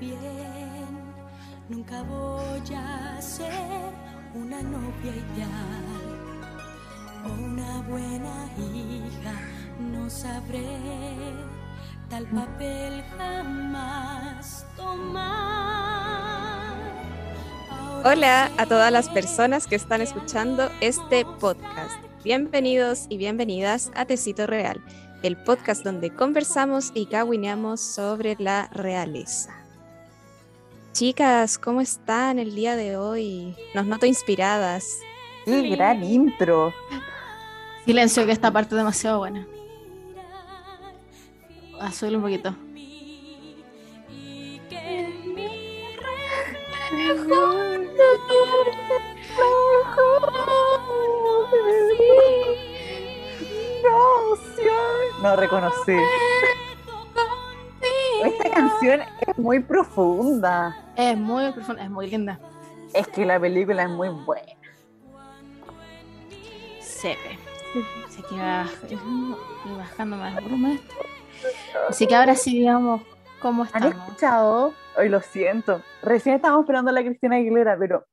bien, nunca voy a ser una novia ideal o una buena hija, no sabré tal papel jamás tomar. Ahora Hola a todas las personas que están escuchando este podcast. Bienvenidos y bienvenidas a Tecito Real, el podcast donde conversamos y caguineamos sobre la realeza. Chicas, ¿cómo están el día de hoy? Nos noto inspiradas. ¡Qué gran intro! Silencio, que esta parte es demasiado buena. Súbele un poquito. No reconocí. Esta canción es muy profunda. Es muy profunda, es muy linda. Es que la película es muy buena. Sepe. Así que bajando más. Así que ahora sí, digamos, ¿cómo ¿Han estamos? escuchado? Hoy lo siento. Recién estábamos esperando a la Cristina Aguilera, pero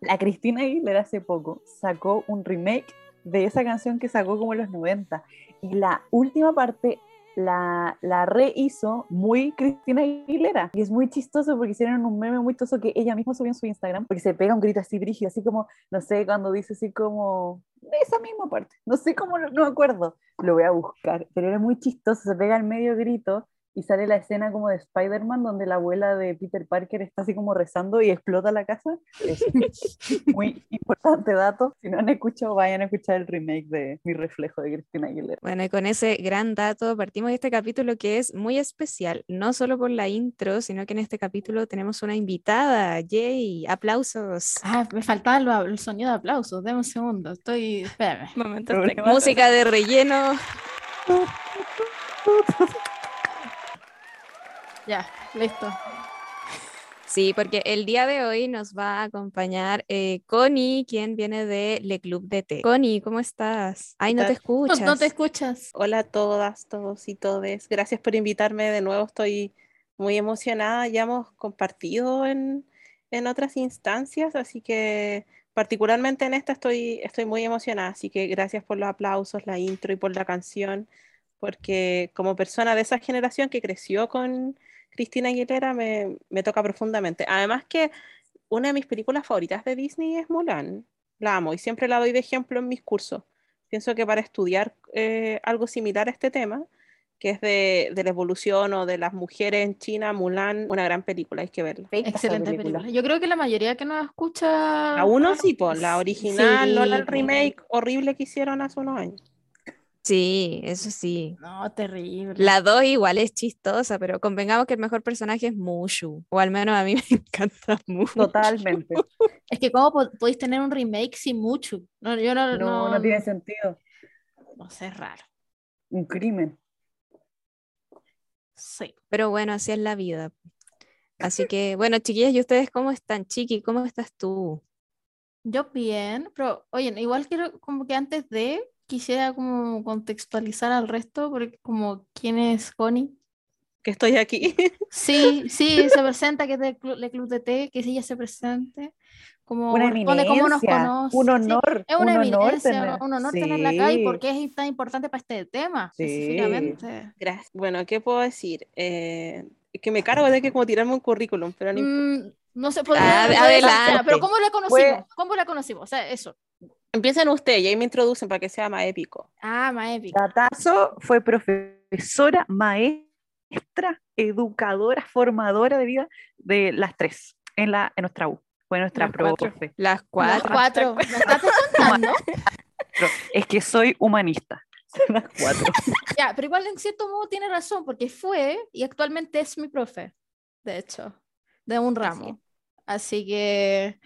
la Cristina Aguilera hace poco sacó un remake de esa canción que sacó como en los 90. Y la última parte la, la rehizo muy Cristina Aguilera. Y es muy chistoso porque hicieron un meme muy chistoso que ella misma subió en su Instagram, porque se pega un grito así brígido, así como, no sé, cuando dice así como, esa misma parte, no sé cómo, no me acuerdo, lo voy a buscar, pero era muy chistoso, se pega al medio grito y sale la escena como de Spider-Man donde la abuela de Peter Parker está así como rezando y explota la casa. Es muy importante dato. Si no han escuchado, vayan a escuchar el remake de Mi Reflejo de Cristina Aguilera. Bueno, y con ese gran dato partimos de este capítulo que es muy especial, no solo por la intro, sino que en este capítulo tenemos una invitada. ¡Yay! ¡Aplausos! Ah, me faltaba lo- el sonido de aplausos. Deme un segundo. Estoy. Espérame. Técnicos. Música de relleno. Ya, listo. Sí, porque el día de hoy nos va a acompañar eh, Connie, quien viene de Le Club de Té. Connie, ¿cómo estás? Ay, no te tal? No, escuchas. no te escuchas. Hola a todas, todos y todes. Gracias por invitarme de nuevo. Estoy muy emocionada. Ya hemos compartido en, en otras instancias, así que particularmente en esta estoy, estoy muy emocionada. Así que gracias por los aplausos, la intro y por la canción, porque como persona de esa generación que creció con Cristina Aguilera me, me toca profundamente. Además que una de mis películas favoritas de Disney es Mulan. La amo y siempre la doy de ejemplo en mis cursos. Pienso que para estudiar eh, algo similar a este tema, que es de, de la evolución o de las mujeres en China, Mulan, una gran película, hay que verla. Excelente película. Yo creo que la mayoría que nos escucha. La uno sí, pues, la original, no la Sí, remake horrible que hicieron hace unos años. Sí, eso sí. No, terrible. La 2 igual es chistosa, pero convengamos que el mejor personaje es Mushu, o al menos a mí me encanta Mushu. Totalmente. Es que, ¿cómo po- podéis tener un remake sin mucho? No, yo no, No, no tiene sentido. No sé, es raro. Un crimen. Sí. Pero bueno, así es la vida. Así que, bueno, chiquillas, ¿y ustedes cómo están? Chiqui, ¿cómo estás tú? Yo bien, pero oye, igual quiero como que antes de quisiera como contextualizar al resto, porque como quién es Connie. Que estoy aquí. Sí, sí, se presenta que es del club, del club de té, que sí ella se presente, como Una responde cómo nos conoce. un sí, honor. es una un honor tener- un honor tenerla acá y Sí. por qué es tan importante para este tema, Sí. específicamente. Gracias. Bueno, ¿qué puedo decir? Eh, es que me cargo de que como tirarme un currículum, pero no importa. Mm, no sé, podría- Ade- podría ser, adelante. pero ¿cómo la conocimos? Fue- ¿Cómo la conocimos? O sea, eso. Empiecen ustedes y ahí me introducen para que sea más épico. Ah, más épico. Datazo fue profesora, maestra, educadora, formadora de vida de las tres en, la, en nuestra U. Fue nuestra Las cuatro. profe. Las Las cuatro. cuatro. ¿Me estás contando? Es que soy humanista. Las cuatro. Ya, pero igual en cierto modo tiene razón, porque fue y actualmente es mi profe, de hecho, de un ramo. Así que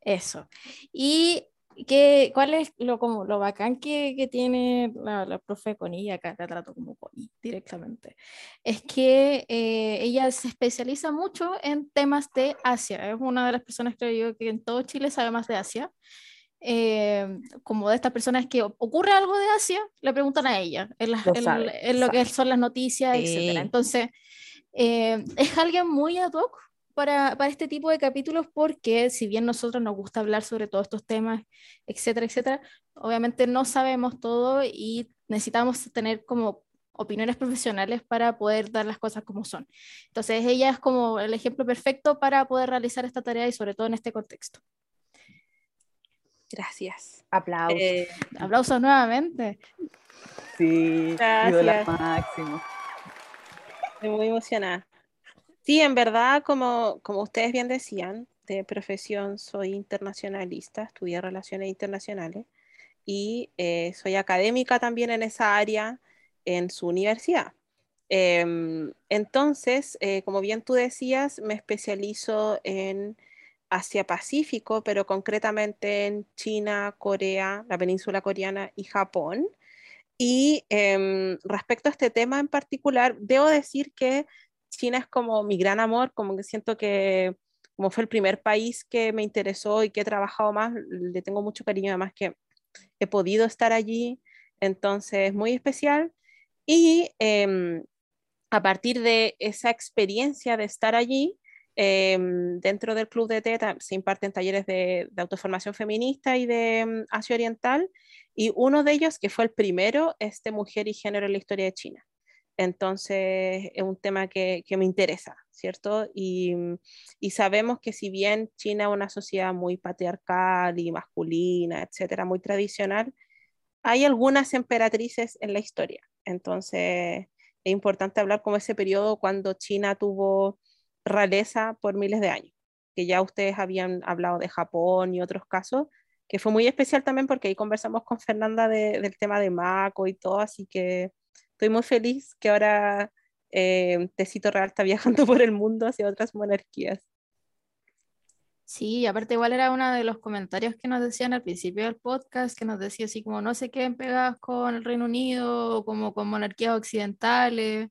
eso. Y que, ¿cuál es lo, como, lo bacán que, que tiene la, la profe Connie, acá la trato como Connie directamente? Es que eh, ella se especializa mucho en temas de Asia. Es una de las personas, creo yo, que en todo Chile sabe más de Asia. eh, como de estas personas que ocurre algo de Asia, le preguntan a ella en, las- Lo sabe, en lo que son las noticias, Sí. etcétera. Entonces, eh, es alguien muy ad hoc para, para este tipo de capítulos porque si bien nosotros nos gusta hablar sobre todos estos temas, etcétera, etcétera, obviamente no sabemos todo y necesitamos tener como opiniones profesionales para poder dar las cosas como son. Entonces ella es como el ejemplo perfecto para poder realizar esta tarea y sobre todo en este contexto. Gracias. Aplausos. Eh, Aplausos nuevamente. sí, gracias. máximo. Estoy muy emocionada. Sí, en verdad, como, como ustedes bien decían, de profesión soy internacionalista, estudié relaciones internacionales y eh, soy académica también en esa área en su universidad. Em, entonces, eh, como bien tú decías, me especializo en Asia Pacífico, pero concretamente en China, Corea, la península coreana y Japón. Y em, respecto a este tema en particular, debo decir que China es como mi gran amor, como que siento que como fue el primer país que me interesó y que he trabajado más, le tengo mucho cariño, además que he podido estar allí, entonces muy especial. Y em, a partir de esa experiencia de estar allí, em, dentro del Club de TETA se imparten talleres de, de autoformación feminista y de em, Asia Oriental, y uno de ellos, que fue el primero, es de mujer y género en la historia de China. Entonces, es un tema que, que me interesa, ¿cierto? Y, y sabemos que si bien China es una sociedad muy patriarcal y masculina, etcétera, muy tradicional, hay algunas emperatrices en la historia. Entonces, es importante hablar como ese periodo cuando China tuvo realeza por miles de años, que ya ustedes habían hablado de Japón y otros casos, que fue muy especial también porque ahí conversamos con Fernanda de- del tema de Mako y todo, así que estoy muy feliz que ahora eh, Tecito Real está viajando por el mundo hacia otras monarquías. Sí, aparte igual era uno de los comentarios que nos decían al principio del podcast, que nos decía así como no se queden pegadas con el Reino Unido, como con monarquías occidentales,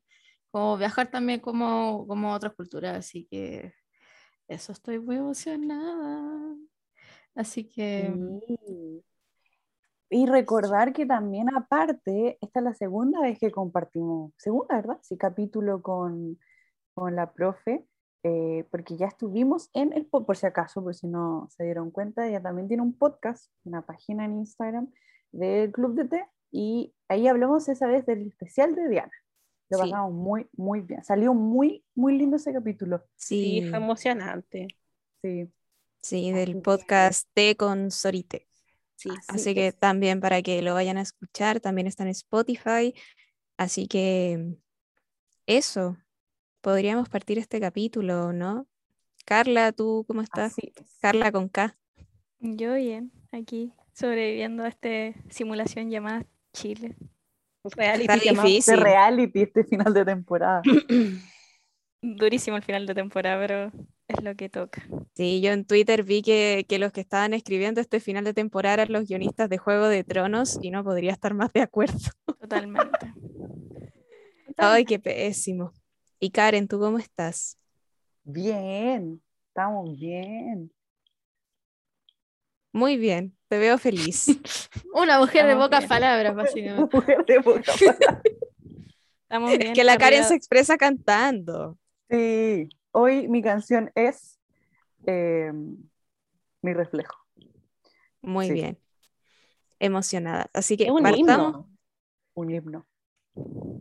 como viajar también como, como otras culturas, así que eso estoy muy emocionada. Así que. Y recordar que también aparte, esta es la segunda vez que compartimos, segunda, ¿verdad? Sí, capítulo con, con la profe, eh, porque ya estuvimos en el, po- por si acaso, por si no se dieron cuenta, ella también tiene un podcast, una página en Instagram del Club de Té, y ahí hablamos esa vez del especial de Diana. Lo Sí. pasamos muy, muy bien. Salió muy, muy lindo ese capítulo. Sí, Sí, fue emocionante. Sí. sí, del podcast T con Sorite. Sí, Así sí, que es- también para que lo vayan a escuchar, también está en Spotify. Así que eso, podríamos partir este capítulo, ¿no? Carla, ¿tú cómo estás? Es. Carla con K. Yo bien, aquí sobreviviendo a esta simulación llamada Chile. reality difícil. reality este final de temporada. Durísimo el final de temporada, pero es lo que toca. Sí, yo en Twitter vi que, que los que estaban escribiendo este final de temporada eran los guionistas de Juego de Tronos y no podría estar más de acuerdo. Totalmente. Ay, qué pésimo. Y Karen, ¿tú cómo estás? Bien, estamos bien. Muy bien, te veo feliz. una mujer de pocas palabras, básicamente. Mujer de poca palabra. Estamos Es bien. que la Karen se expresa cantando. Sí, hoy mi canción es eh, Mi reflejo. Muy Sí. bien. Emocionada. Así que Es un partamos. himno. Un himno.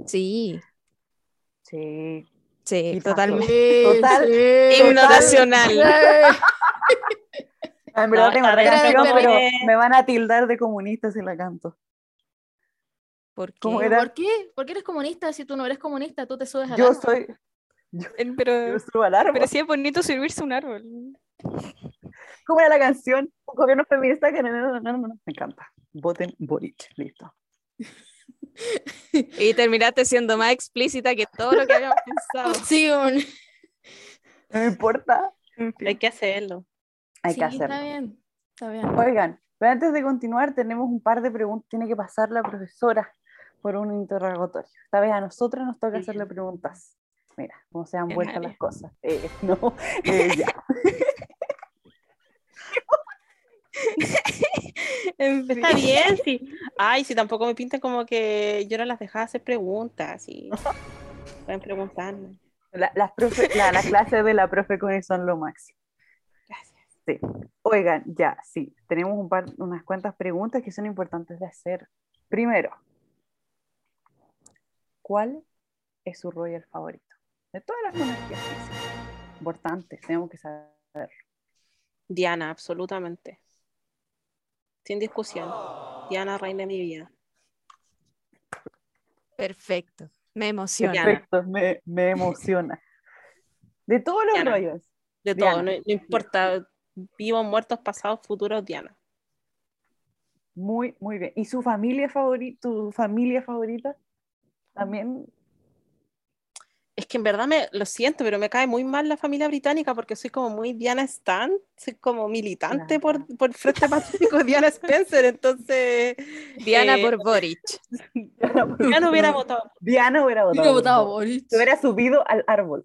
Sí, Sí. sí, totalmente. Total- Himno total- nacional. En verdad No, tengo otra canción, pero me van a tildar de comunista si la canto. ¿Por ¿Cómo qué? ¿Por qué? ¿Por qué eres comunista? Si tú no eres comunista, tú te subes al Yo soy. Yo, Pero, yo subo al árbol. pero sí es bonito subirse a un árbol. ¿Cómo era la canción? Un gobierno feminista que no, no, no, no, no. Me encanta. Voten Boric. Listo. Y terminaste siendo más explícita que todo lo que habíamos pensado. Sí, un- No me importa. En fin, Hay que hacerlo. hay sí, que hacerlo. está bien. Está bien. Oigan, pero antes de continuar, tenemos un par de preguntas. Tiene que pasar la profesora por un interrogatorio. Esta vez a nosotras nos toca hacerle preguntas. Mira, cómo se han vuelto las cosas. Eh, no, eh, ya. Está bien, sí. Ay, si tampoco me pintan como que yo no las dejaba hacer preguntas. Y... Pueden preguntarme. La- las, profe- la- las clases de la profe Connie son lo máximo. Gracias. Sí. Oigan, ya, sí, tenemos un par, unas cuantas preguntas que son importantes de hacer. Primero, ¿cuál es su royal favorito? De todas las monarquías que existen. Importantes, tenemos que saber. Diana, absolutamente. Sin discusión. Diana, reina de mi vida. Perfecto. Me emociona. Perfecto, me, me emociona. De todos los Diana. rollos. De Diana. todo, no, no importa. Vivos, muertos, pasados, futuros, Diana. Muy, muy bien. ¿Y su familia favorita? ¿Tu familia favorita? También. Es que en verdad me lo siento, pero me cae muy mal la familia británica porque soy como muy Diana Stan, soy como militante Claro. por, por el Frente Pacífico Diana Spencer, entonces Diana eh, por Boric. Diana hubiera votado. Diana hubiera votado. Hubiera por votado. Boric. Se hubiera subido al árbol.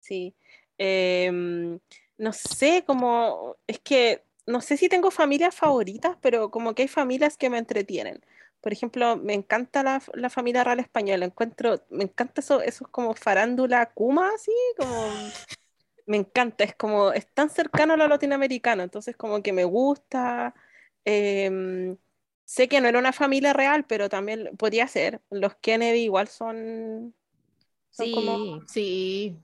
Sí. Em, no sé, como, es que no sé si tengo familias favoritas, pero como que hay familias que me entretienen. Por ejemplo, me encanta la, la familia real española, encuentro, me encanta eso, eso es como farándula Kuma, así, como, me encanta, es como, es tan cercano a lo latinoamericano, entonces como que me gusta. Em, sé que no era una familia real, pero también podría ser. Los Kennedy igual son, son Sí, como Sí.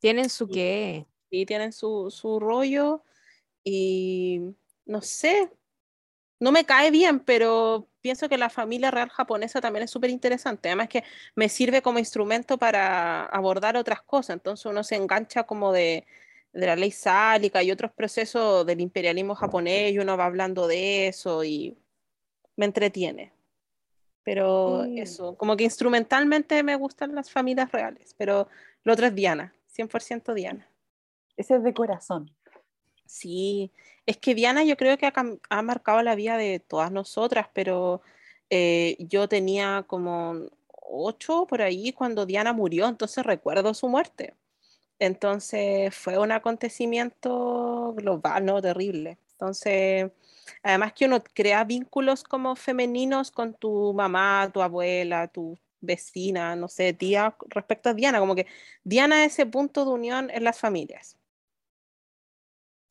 tienen su qué. y tienen su, su rollo y no sé, no me cae bien, pero pienso que la familia real japonesa también es súper interesante. Además que me sirve como instrumento para abordar otras cosas, entonces uno se engancha como de, de la ley sálica y otros procesos del imperialismo japonés y uno va hablando de eso y me entretiene. Pero Sí. eso, como que instrumentalmente me gustan las familias reales, pero lo otro es Diana, 100% Diana. Ese es de corazón. Sí, es que Diana yo creo que ha, ha marcado la vida de todas nosotras, pero eh, yo tenía como ocho por ahí cuando Diana murió, entonces recuerdo su muerte. Entonces fue un acontecimiento global, ¿no? Terrible. Entonces, además que uno crea vínculos como femeninos con tu mamá, tu abuela, tu vecina, no sé, tía, respecto a Diana, como que Diana es ese punto de unión en las familias.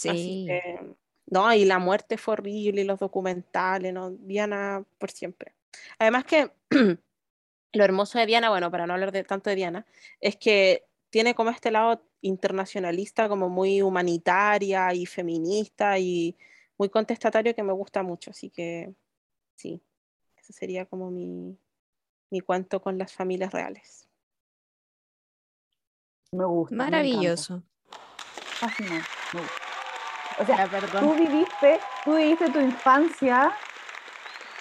Así Sí. que, no, y la muerte fue horrible, y los documentales, ¿no? Diana por siempre. Además que lo hermoso de Diana, bueno, para no hablar de, tanto de Diana, es que tiene como este lado internacionalista, como muy humanitaria y feminista y muy contestatario que me gusta mucho. Así que, sí, ese sería como mi, mi cuento con las familias reales. Me gusta. me. Maravilloso. Fascinante. me gusta. O sea, Ya, perdón. tú viviste, tú viviste tu infancia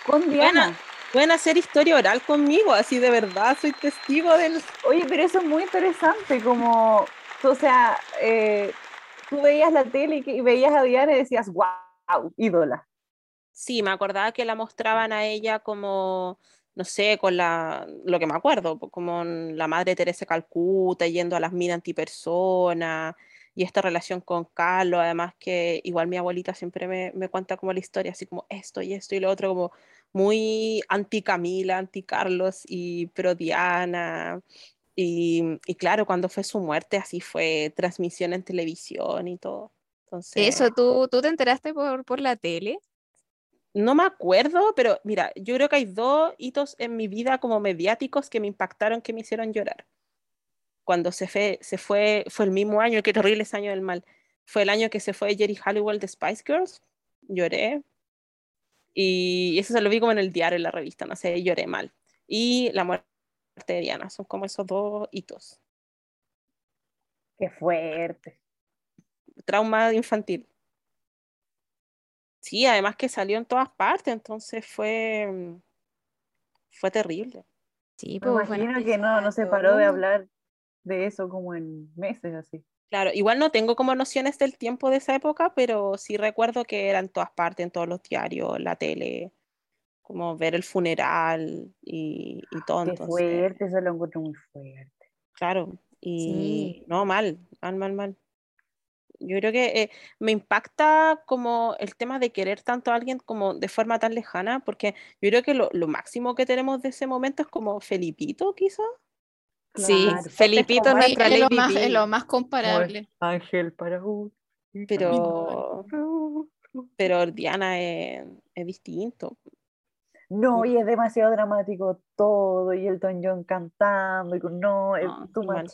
con Diana. Pueden hacer historia oral conmigo, así de verdad, soy testigo del... Oye, pero eso es muy interesante, como, o sea, eh, tú veías la tele y, veías a Diana y decías, wow, ídola. Sí, me acordaba que la mostraban a ella como, no sé, con la, lo que me acuerdo, como la madre Teresa Calcuta, yendo a las minas antipersona, y esta relación con Carlos, además que igual mi abuelita siempre me, me cuenta como la historia, así como esto y esto y lo otro, como muy anti Camila, anti Carlos y pro Diana. Y, y claro, cuando fue su muerte, así fue transmisión en televisión y todo. Entonces, Eso, ¿tú, tú te enteraste por, por la tele? no me acuerdo, pero mira, yo creo que hay dos hitos en mi vida como mediáticos que me impactaron, que me hicieron llorar. Cuando se fue, se fue, fue el mismo año, qué terrible ese año del mal. Fue el año que se fue Jerry Halliwell de Spice Girls. Lloré. Y eso se lo vi como en el diario, en la revista, no sé, lloré mal. Y la muerte de Diana, son como esos dos hitos. Qué fuerte. Trauma infantil. Sí, además que salió en todas partes, entonces fue, fue terrible. Sí, Me pues bueno. imagino que no, no se paró de hablar de eso como en meses así. Claro, igual no tengo como nociones del tiempo de esa época, pero sí recuerdo que era en todas partes, en todos los diarios, la tele, como ver el funeral y, y todo. Qué Entonces, fuerte, eso lo encuentro muy fuerte. claro, y Sí. no, mal, mal, mal, mal. Yo creo que eh, me impacta como el tema de querer tanto a alguien como de forma tan lejana, porque yo creo que lo, lo máximo que tenemos de ese momento es como Felipito, quizás. Sí, Claro. Felipito Es nuestra es, lo más, es lo más comparable. Ángel para un. Pero, pero Diana es, es distinto. No, y es demasiado dramático todo, y Elton John cantando, y con- no, es No, too much.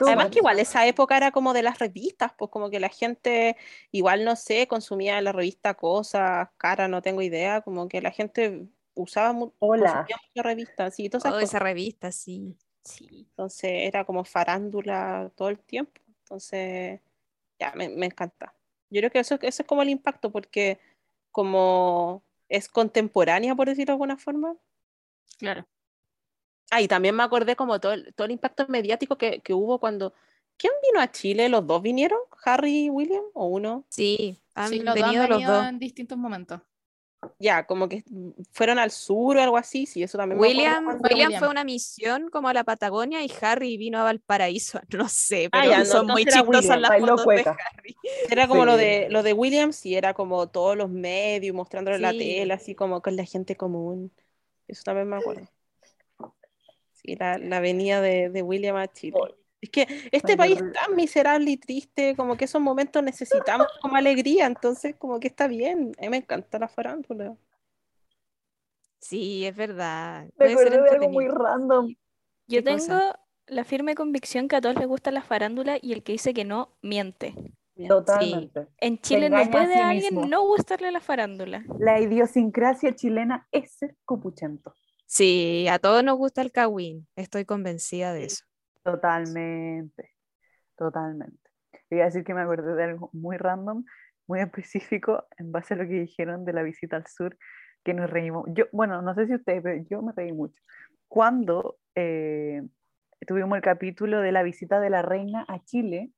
Además much. que igual esa época era como de las revistas, pues como que la gente igual no sé, consumía en la revista cosas, cara, no tengo idea, como que la gente usaba Hola. consumía mucha revista, sí, todas esas Oh, cosas. esa revista, sí. Sí, entonces era como farándula todo el tiempo. Entonces, ya, me, me encanta. Yo creo que eso, eso es como el impacto, porque como es contemporánea, por decirlo de alguna forma. Claro. Ah, y también me acordé como todo el, todo el impacto mediático que, que hubo cuando... ¿Quién vino a Chile? ¿Los dos vinieron? ¿Harry y William? ¿O uno? Sí, han Sí, los dos han venido los venido dos. en distintos momentos. Ya, como que fueron al sur o algo así, sí, eso también me acuerdo William, Fue William William. fue a una misión como a la Patagonia y Harry vino a Valparaíso. No sé, Ah, pero ya, no, son muy chistosas William, las fotos de. Harry. Era como lo de lo de Williams, sí, era como todos los medios mostrándolo en la tele, así como con la gente común. Eso también me acuerdo. Sí, la, la venida de, de William a Chile. Es que este Ay, país es tan miserable y triste, como que esos momentos necesitamos como alegría, entonces como que está bien. A mí me encanta la farándula. Sí, es verdad. Me Puede ser acordé de algo muy random. Yo tengo la firme convicción que a todos les gusta la farándula y el que dice que no, miente. Totalmente. En Chile no a puede sí a alguien mismo. no gustarle la farándula. La idiosincrasia chilena es ser copuchento. Sí, a todos nos gusta el kawin. Estoy convencida de eso. Totalmente. Totalmente. Voy a decir que me acordé de algo muy random, muy específico, en base a lo que dijeron de la visita al sur, que nos reímos. Yo, bueno, no sé si ustedes, pero yo me reí mucho. Cuando eh, tuvimos el capítulo de la visita de la reina a Chile,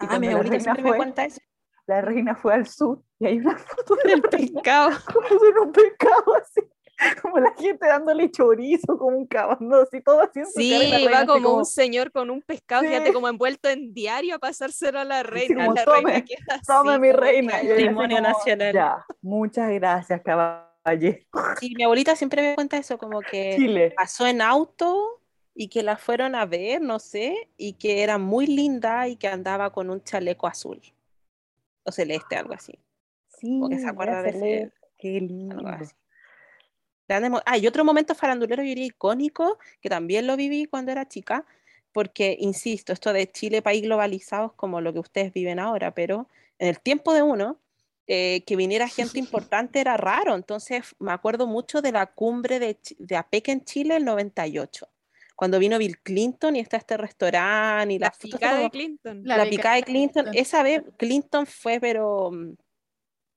y Ah, mi abuelita me fue- cuenta eso. la reina fue al sur y hay una foto de El la reina pescado. en un pescado así, como la gente dándole chorizo, como un caballo, así todo y la Sí, reina va así como un señor con un pescado, Sí. fíjate, como envuelto en diario a pasárselo a la reina. como, la "Tome, reina así, Tome mi como reina. Y así Patrimonio como, nacional. Ya, muchas gracias, caballero. Sí, mi abuelita siempre me cuenta eso, como que Chile. pasó en auto y que la fueron a ver, no sé, y que era muy linda y que andaba con un chaleco azul o celeste, algo así. Sí, que se acuerda de ese- Qué lindo. algo así. Grande mo- Ah, y otro momento farandulero, yo diría icónico, que también lo viví cuando era chica, porque, insisto, esto de Chile, país globalizado, es como lo que ustedes viven ahora, pero en el tiempo de uno, eh, que viniera gente importante era raro, entonces me acuerdo mucho de la cumbre de, de APEC en Chile el 98, cuando vino Bill Clinton y está este restaurante y La las fotos pica de como- Clinton. La la pica picada de de Clinton, Clinton. esa vez Clinton fue, pero mm,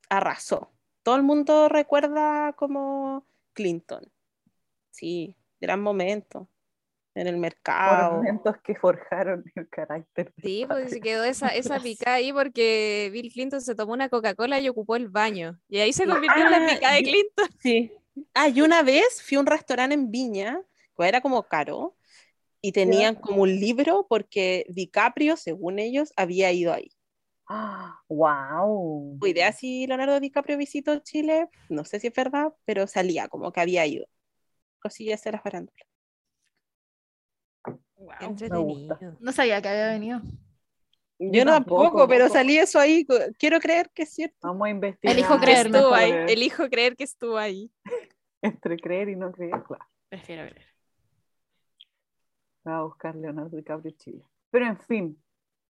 arrasó. Todo el mundo recuerda como Clinton. Sí, gran momento en el mercado. Momentos que forjaron el carácter. Sí, porque se quedó esa, esa picada ahí porque Bill Clinton se tomó una Coca-Cola y ocupó el baño. Y ahí se convirtió en la Ah, picada de Clinton. Sí. Ah, y una vez fui a un restaurante en Viña, que era como caro, y tenían como un libro porque DiCaprio, según ellos, había ido ahí. ¡Ah! ¡Wow! Idea si Leonardo DiCaprio visitó Chile, no sé si es verdad, pero salía como que había ido. Cosillas de la farándula. Entretenido. No sabía que había venido. Yo no tampoco, pero salí eso ahí. Quiero creer que es cierto. Vamos a investigar. Elijo Que creer estuvo mejor. ahí. Elijo creer que estuvo ahí. Entre creer y no creer, claro. Prefiero creer. Va a buscar Leonardo DiCaprio Chile. Pero en fin,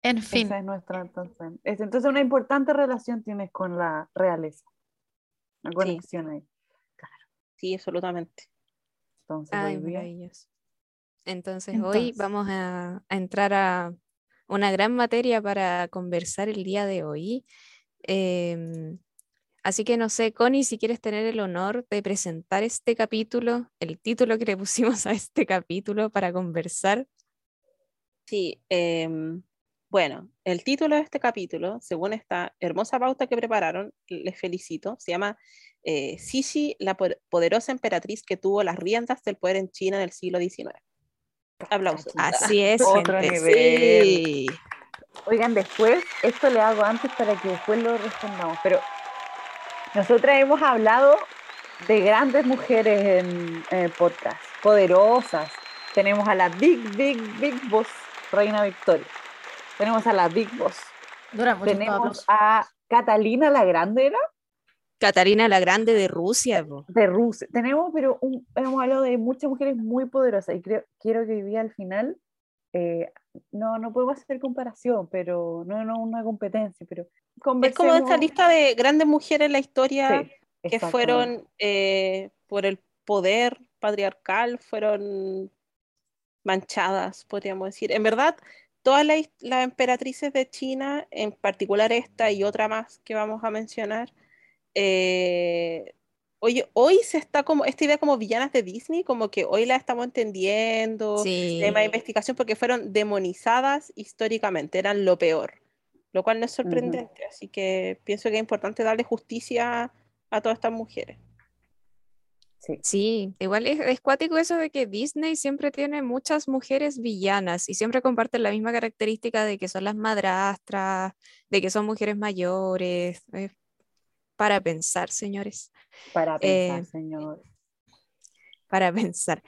En fin, esa es nuestra entonces. es- Entonces una importante relación tienes con la realeza. Una conexión ahí. Sí, absolutamente. Entonces Ay, hoy maravilloso. Entonces, hoy vamos a, a entrar a una gran materia para conversar el día de hoy. Em, así que no sé, Connie, si quieres tener el honor de presentar este capítulo, el título que le pusimos a este capítulo para conversar. Sí, em, bueno, el título de este capítulo, según esta hermosa pauta que prepararon, les felicito, se llama eh, Sisi, la po- poderosa emperatriz que tuvo las riendas del poder en China en el siglo XIX. Aplausos. Así es, Otro gente. nivel. Sí. Oigan, después, esto le hago antes para que después lo respondamos, pero nosotras hemos hablado de grandes mujeres en, en el podcast, poderosas, tenemos a la Big, Big, Big Boss, Reina Victoria. Tenemos a la Big Boss. Dura mucho. Tenemos a Catalina la Grande, ¿era? Catarina la Grande de Rusia. po. De Rusia. Tenemos, pero un- hemos hablado de muchas mujeres muy poderosas y creo, quiero que hoy día al final, eh, no, no podemos hacer comparación, pero no, no una competencia, pero Es como esta lista de grandes mujeres en la historia Sí, que fueron eh, por el poder patriarcal, fueron manchadas, podríamos decir. En verdad, todas las, las emperatrices de China, en particular esta y otra más que vamos a mencionar, eh, hoy, hoy se está como, esta idea como villanas de Disney, como que hoy la estamos entendiendo, Sí. tema de investigación, porque fueron demonizadas históricamente, eran lo peor, lo cual no es sorprendente, así que pienso que es importante darle justicia a todas estas mujeres. Sí. Sí, igual es, es cuático eso de que Disney siempre tiene muchas mujeres villanas y siempre comparten la misma característica de que son las madrastras, de que son mujeres mayores. eh, para pensar, señores, Para pensar, Eh, señor. para pensar.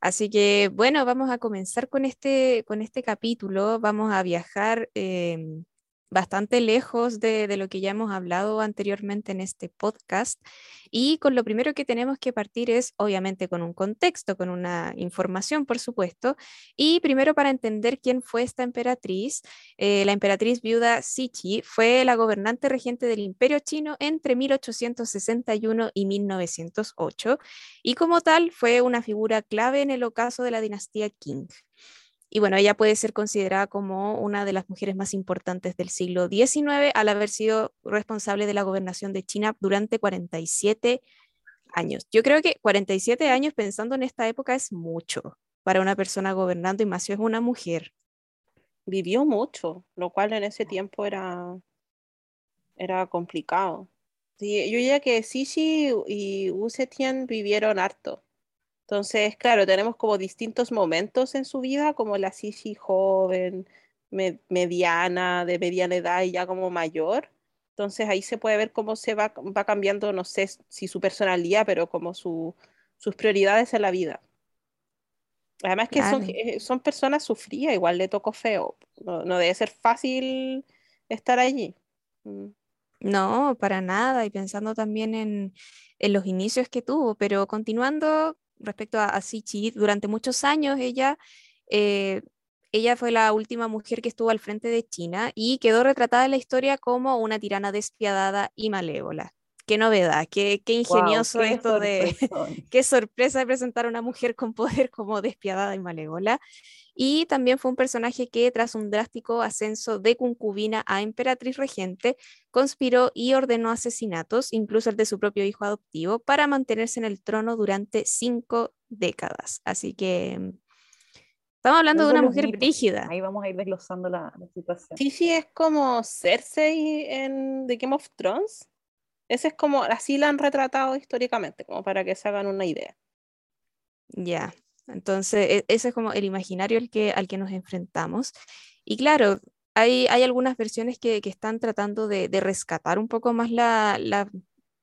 Así que bueno, vamos a comenzar con este, con este capítulo. Vamos a viajar em, bastante lejos de, lo que ya hemos hablado anteriormente en este podcast. Y con lo primero que tenemos que partir es, obviamente, con un contexto, con una información, por supuesto. Y primero para entender quién fue esta emperatriz, eh, la emperatriz viuda Sichi fue la gobernante regente del imperio chino entre 1861 y 1908 y como tal fue una figura clave en el ocaso de la dinastía Qing. Y bueno, ella puede ser considerada como una de las mujeres más importantes del siglo XIX al haber sido responsable de la gobernación de China durante 47 años. Yo creo que 47 años pensando en esta época es mucho para una persona gobernando y más si es una mujer. Vivió mucho, lo cual en ese tiempo era, era complicado. Yo diría que Sisi y Wu Zetian vivieron harto. Entonces, claro, tenemos como distintos momentos en su vida, como la Sisi joven, me- mediana, de mediana edad y ya como mayor. Entonces ahí se puede ver cómo se va, va cambiando, no sé si su personalidad, pero como su, sus prioridades en la vida. Además que son, Claro. eh, son personas sufridas, igual le tocó feo. No, no debe ser fácil estar allí. Mm. No, para nada, y pensando también en, en los inicios que tuvo, pero continuando respecto a, a Sichi, durante muchos años ella, eh, ella fue la última mujer que estuvo al frente de China y quedó retratada en la historia como una tirana despiadada y malévola. Qué novedad, qué, ingenioso qué esto de, qué sorpresa de presentar a una mujer con poder como despiadada y malévola. Y también fue un personaje que, tras un drástico ascenso de concubina a emperatriz regente, conspiró y ordenó asesinatos, incluso el de su propio hijo adoptivo, para mantenerse en el trono durante cinco décadas. Así que mm, estamos hablando de una mujer mitos. brígida. Ahí vamos a ir desglosando la, la situación. Sí, sí, es como Cersei en The Game of Thrones. Ese es como, así la han retratado históricamente, como para que se hagan una idea. Ya, entonces e- ese es como el imaginario al que, al que nos enfrentamos. Y claro, hay, hay algunas versiones que, que están tratando de, rescatar un poco más la, la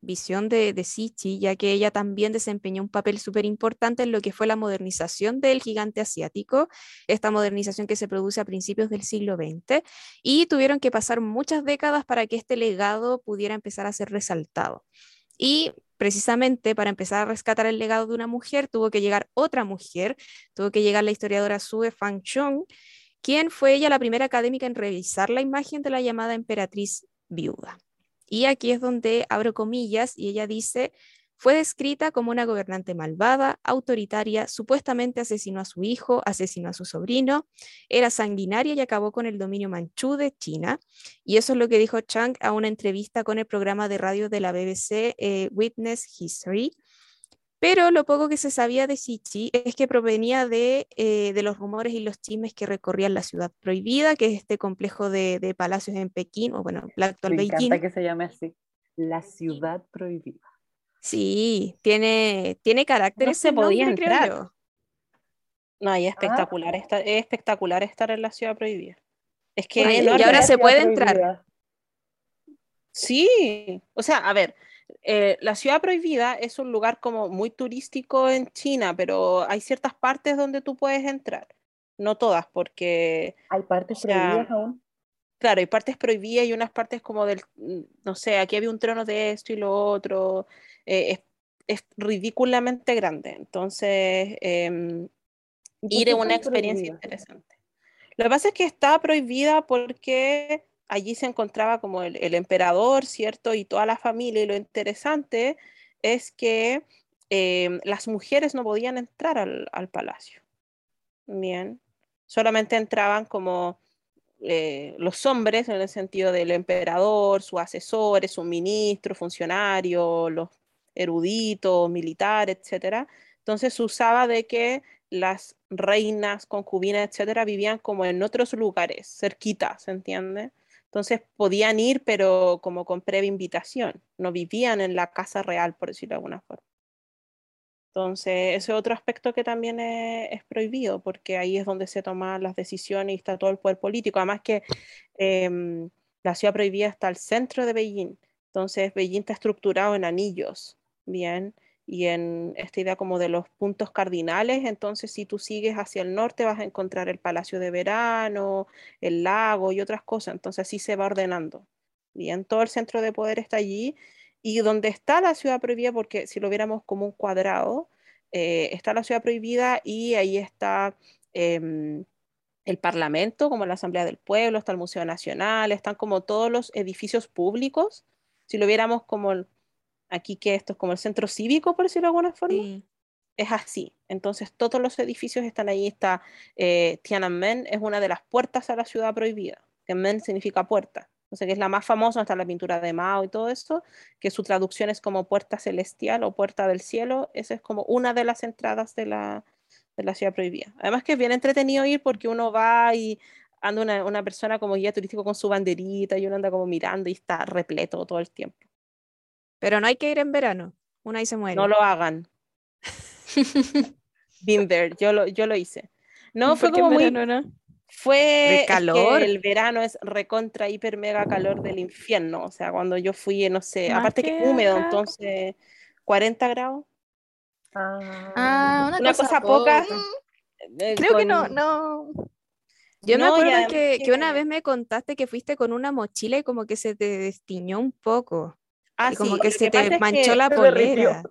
visión de, de Sichi, ya que ella también desempeñó un papel súper importante en lo que fue la modernización del gigante asiático, esta modernización que se produce a principios del siglo XX, y tuvieron que pasar muchas décadas para que este legado pudiera empezar a ser resaltado. Y precisamente para empezar a rescatar el legado de una mujer, tuvo que llegar otra mujer, tuvo que llegar la historiadora Sue Fangchong, quien fue ella la primera académica en revisar la imagen de la llamada emperatriz viuda. Y aquí es donde abro comillas y ella dice, fue descrita como una gobernante malvada, autoritaria, supuestamente asesinó a su hijo, asesinó a su sobrino, era sanguinaria y acabó con el dominio manchú de China. Y eso es lo que dijo Chang a una entrevista con el programa de radio de la BBC eh, Witness History. Pero lo poco que se sabía de Sichi es que provenía de, eh, de los rumores y los chismes que recorrían la ciudad prohibida, que es este complejo de, de palacios en Pekín, o bueno, la actual Me Beijing. encanta que se llame así. La ciudad prohibida. Sí, tiene, tiene carácter No ese se podía nombre, creo entrar. yo. No, Ah. y es espectacular, estar, es espectacular estar en la ciudad prohibida. Es que y ahora se puede prohibida. entrar. Sí, o sea, a ver, eh, la ciudad prohibida es un lugar como muy turístico en China, pero hay ciertas partes donde tú puedes entrar. No todas, porque, Hay partes O sea, prohibidas aún. claro, hay partes prohibidas y unas partes como del, mm, no sé, aquí había un trono de esto y lo otro. Eh, es, es ridículamente grande. Entonces, em, ¿Y por ir es una experiencia interesante. Lo que pasa es que estaba prohibida porque allí se encontraba como el, el emperador, ¿cierto? Y toda la familia. Y lo interesante es que em, las mujeres no podían entrar al, al palacio. Bien. Solamente entraban como eh, los hombres en el sentido del emperador, sus asesores, sus ministros, funcionarios, los eruditos, militares, etcétera. Entonces se usaba de que las reinas, concubinas, etcétera, vivían como en otros lugares, cerquitas, ¿se entiende? Entonces podían ir, pero como con previa invitación, no vivían en la casa real, por decirlo de alguna forma. Entonces, ese es otro aspecto que también es, prohibido, porque ahí es donde se toman las decisiones y está todo el poder político. Además que em, la ciudad prohibida está al centro de Beijing. Entonces, Beijing está estructurado en anillos, ¿bien? Y en esta idea como de los puntos cardinales, entonces si tú sigues hacia el norte vas a encontrar el Palacio de Verano, el lago y otras cosas. Entonces así se va ordenando. Bien, todo el centro de poder está allí. Y donde está la ciudad prohibida, porque si lo viéramos como un cuadrado, eh, está la ciudad prohibida y ahí está em, el Parlamento, como la Asamblea del Pueblo, está el Museo Nacional, están como todos los edificios públicos. Si lo viéramos como aquí que esto es como el centro cívico, por decirlo de alguna forma, Sí. es así. Entonces todos los edificios están ahí. Está eh, Tiananmen, es una de las puertas a la ciudad prohibida. Que Men significa puerta. Sea que es la más famosa, está la pintura de Mao y todo eso, que su traducción es como puerta celestial o puerta del cielo. Esa es como una de las entradas de la, de la ciudad prohibida. Además que es bien entretenido ir porque uno va y anda una, una persona como guía turístico con su banderita y uno anda como mirando y está repleto todo el tiempo. Pero no hay que ir en verano. Una ahí se muere. No lo hagan. Been there, yo lo, yo lo hice. No, fue ¿Por qué en como muy, verano no? fue el verano es recontra, hiper, mega calor del infierno. O sea, cuando yo fui, no sé, Más aparte que húmedo, acá. entonces 40 grados. Ah, Ah, una, Una cosa poca. eh, Creo que no, no. Yo me No, y acuerdo que, que una vez me contaste que fuiste con una mochila y como que se te destiñó un poco. Ah, y como sí, que lo se pasa te es manchó que- la polera.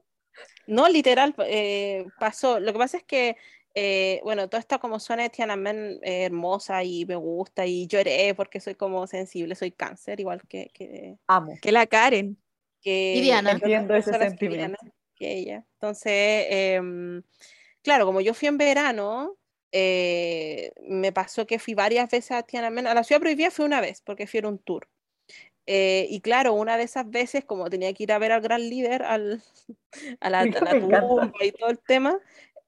No, literal, eh, pasó. Lo que pasa es que, eh, bueno, toda esta como zona de Tiananmen eh, hermosa y me gusta y lloré porque soy como sensible, soy cáncer, igual que, que, amo. Que la Karen. que Y Diana. Entiendo ese que sentimiento. Diana, que ella. Entonces, em, claro, como yo fui en verano, eh, me pasó que fui varias veces a Tiananmen. A la ciudad prohibida fui una vez porque fui en un tour. Eh, y claro, una de esas veces, como tenía que ir a ver al gran líder, al, a la, a la tumba y todo el tema,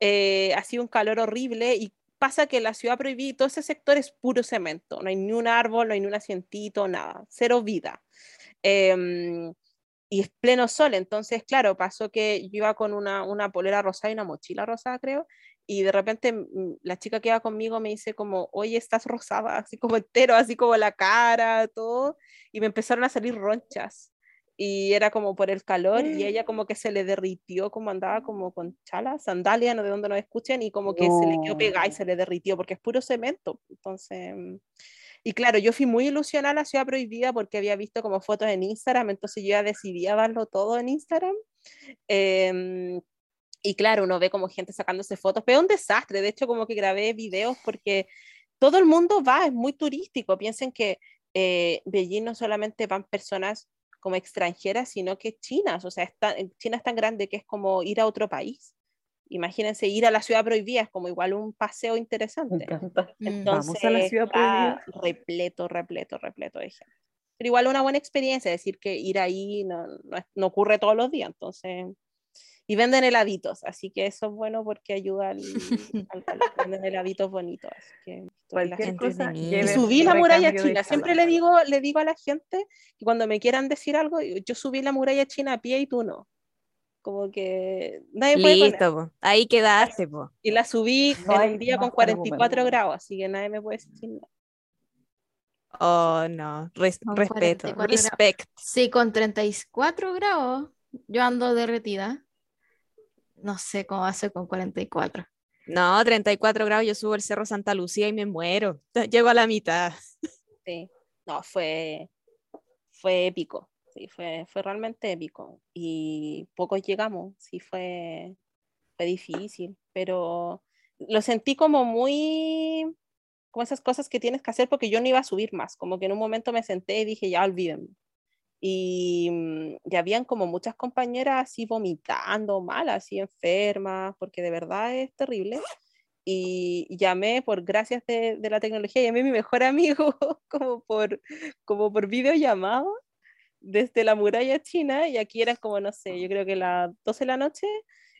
eh, hacía un calor horrible y pasa que la ciudad prohibida, todo ese sector es puro cemento, no hay ni un árbol, no hay ni un asientito, nada, cero vida. Em, y es pleno sol, entonces, claro, pasó que yo iba con una, una polera rosada y una mochila rosada, creo, y de repente mm, la chica que iba conmigo me dice como, oye, estás rosada, así como entero, así como la cara, todo, y me empezaron a salir ronchas. Y era como por el calor, y ella como que se le derritió, como andaba como con chala, sandalia, no de donde nos escuchen, y como que se le quedó No. pegada y se le derritió, porque es puro cemento. Entonces, mm, y claro, yo fui muy ilusionada a la ciudad prohibida porque había visto como fotos en Instagram, entonces yo ya decidí darlo todo en Instagram. Em, y claro, uno ve como gente sacándose fotos, pero es un desastre. De hecho, como que grabé videos porque todo el mundo va, es muy turístico. Piensen que eh, Beijing no solamente van personas como extranjeras, sino que chinas. O sea, está, China es tan grande que es como ir a otro país. Imagínense ir a la ciudad prohibida, es como igual un paseo interesante. Mm. Vamos a la Entonces, ciudad prohibida. repleto, repleto, repleto de gente. Pero igual una buena experiencia, decir que ir ahí no, no, es- no ocurre todos los días, entonces... Y venden heladitos, así que eso es bueno porque ayuda al, al calor. Venden heladitos bonitos. así que Cualquier cosa. Y subí la muralla china. Siempre le digo, le digo a la gente que cuando me quieran decir algo, yo subí la muralla china a pie y tú no. Como que nadie puede. Listo, po. ahí quedaste, po. Y la subí No en un día con más 44 argumento. grados, así que nadie me puede decir nada. Oh, no. Res- Con respeto. 44 grados. Respect. Sí, con 34 grados. yo ando derretida. No sé cómo hace con 44. No, 34 grados, yo subo el Cerro Santa Lucía y me muero. Llego a la mitad. Sí. No, fue, fue épico. Sí, fue, fue realmente épico. Y pocos llegamos. Sí, fue, fue difícil. Pero lo sentí como muy. como esas cosas que tienes que hacer porque yo no iba a subir más. Como que en un momento me senté y dije, ya olvídenme. Y, mm, y habían como muchas compañeras así vomitando mal, así enfermas, porque de verdad es terrible. Y llamé por gracias de, de la tecnología, llamé a mi mejor amigo como por, como por videollamada desde la muralla china y aquí eran como, no sé, yo creo que las 12 de la noche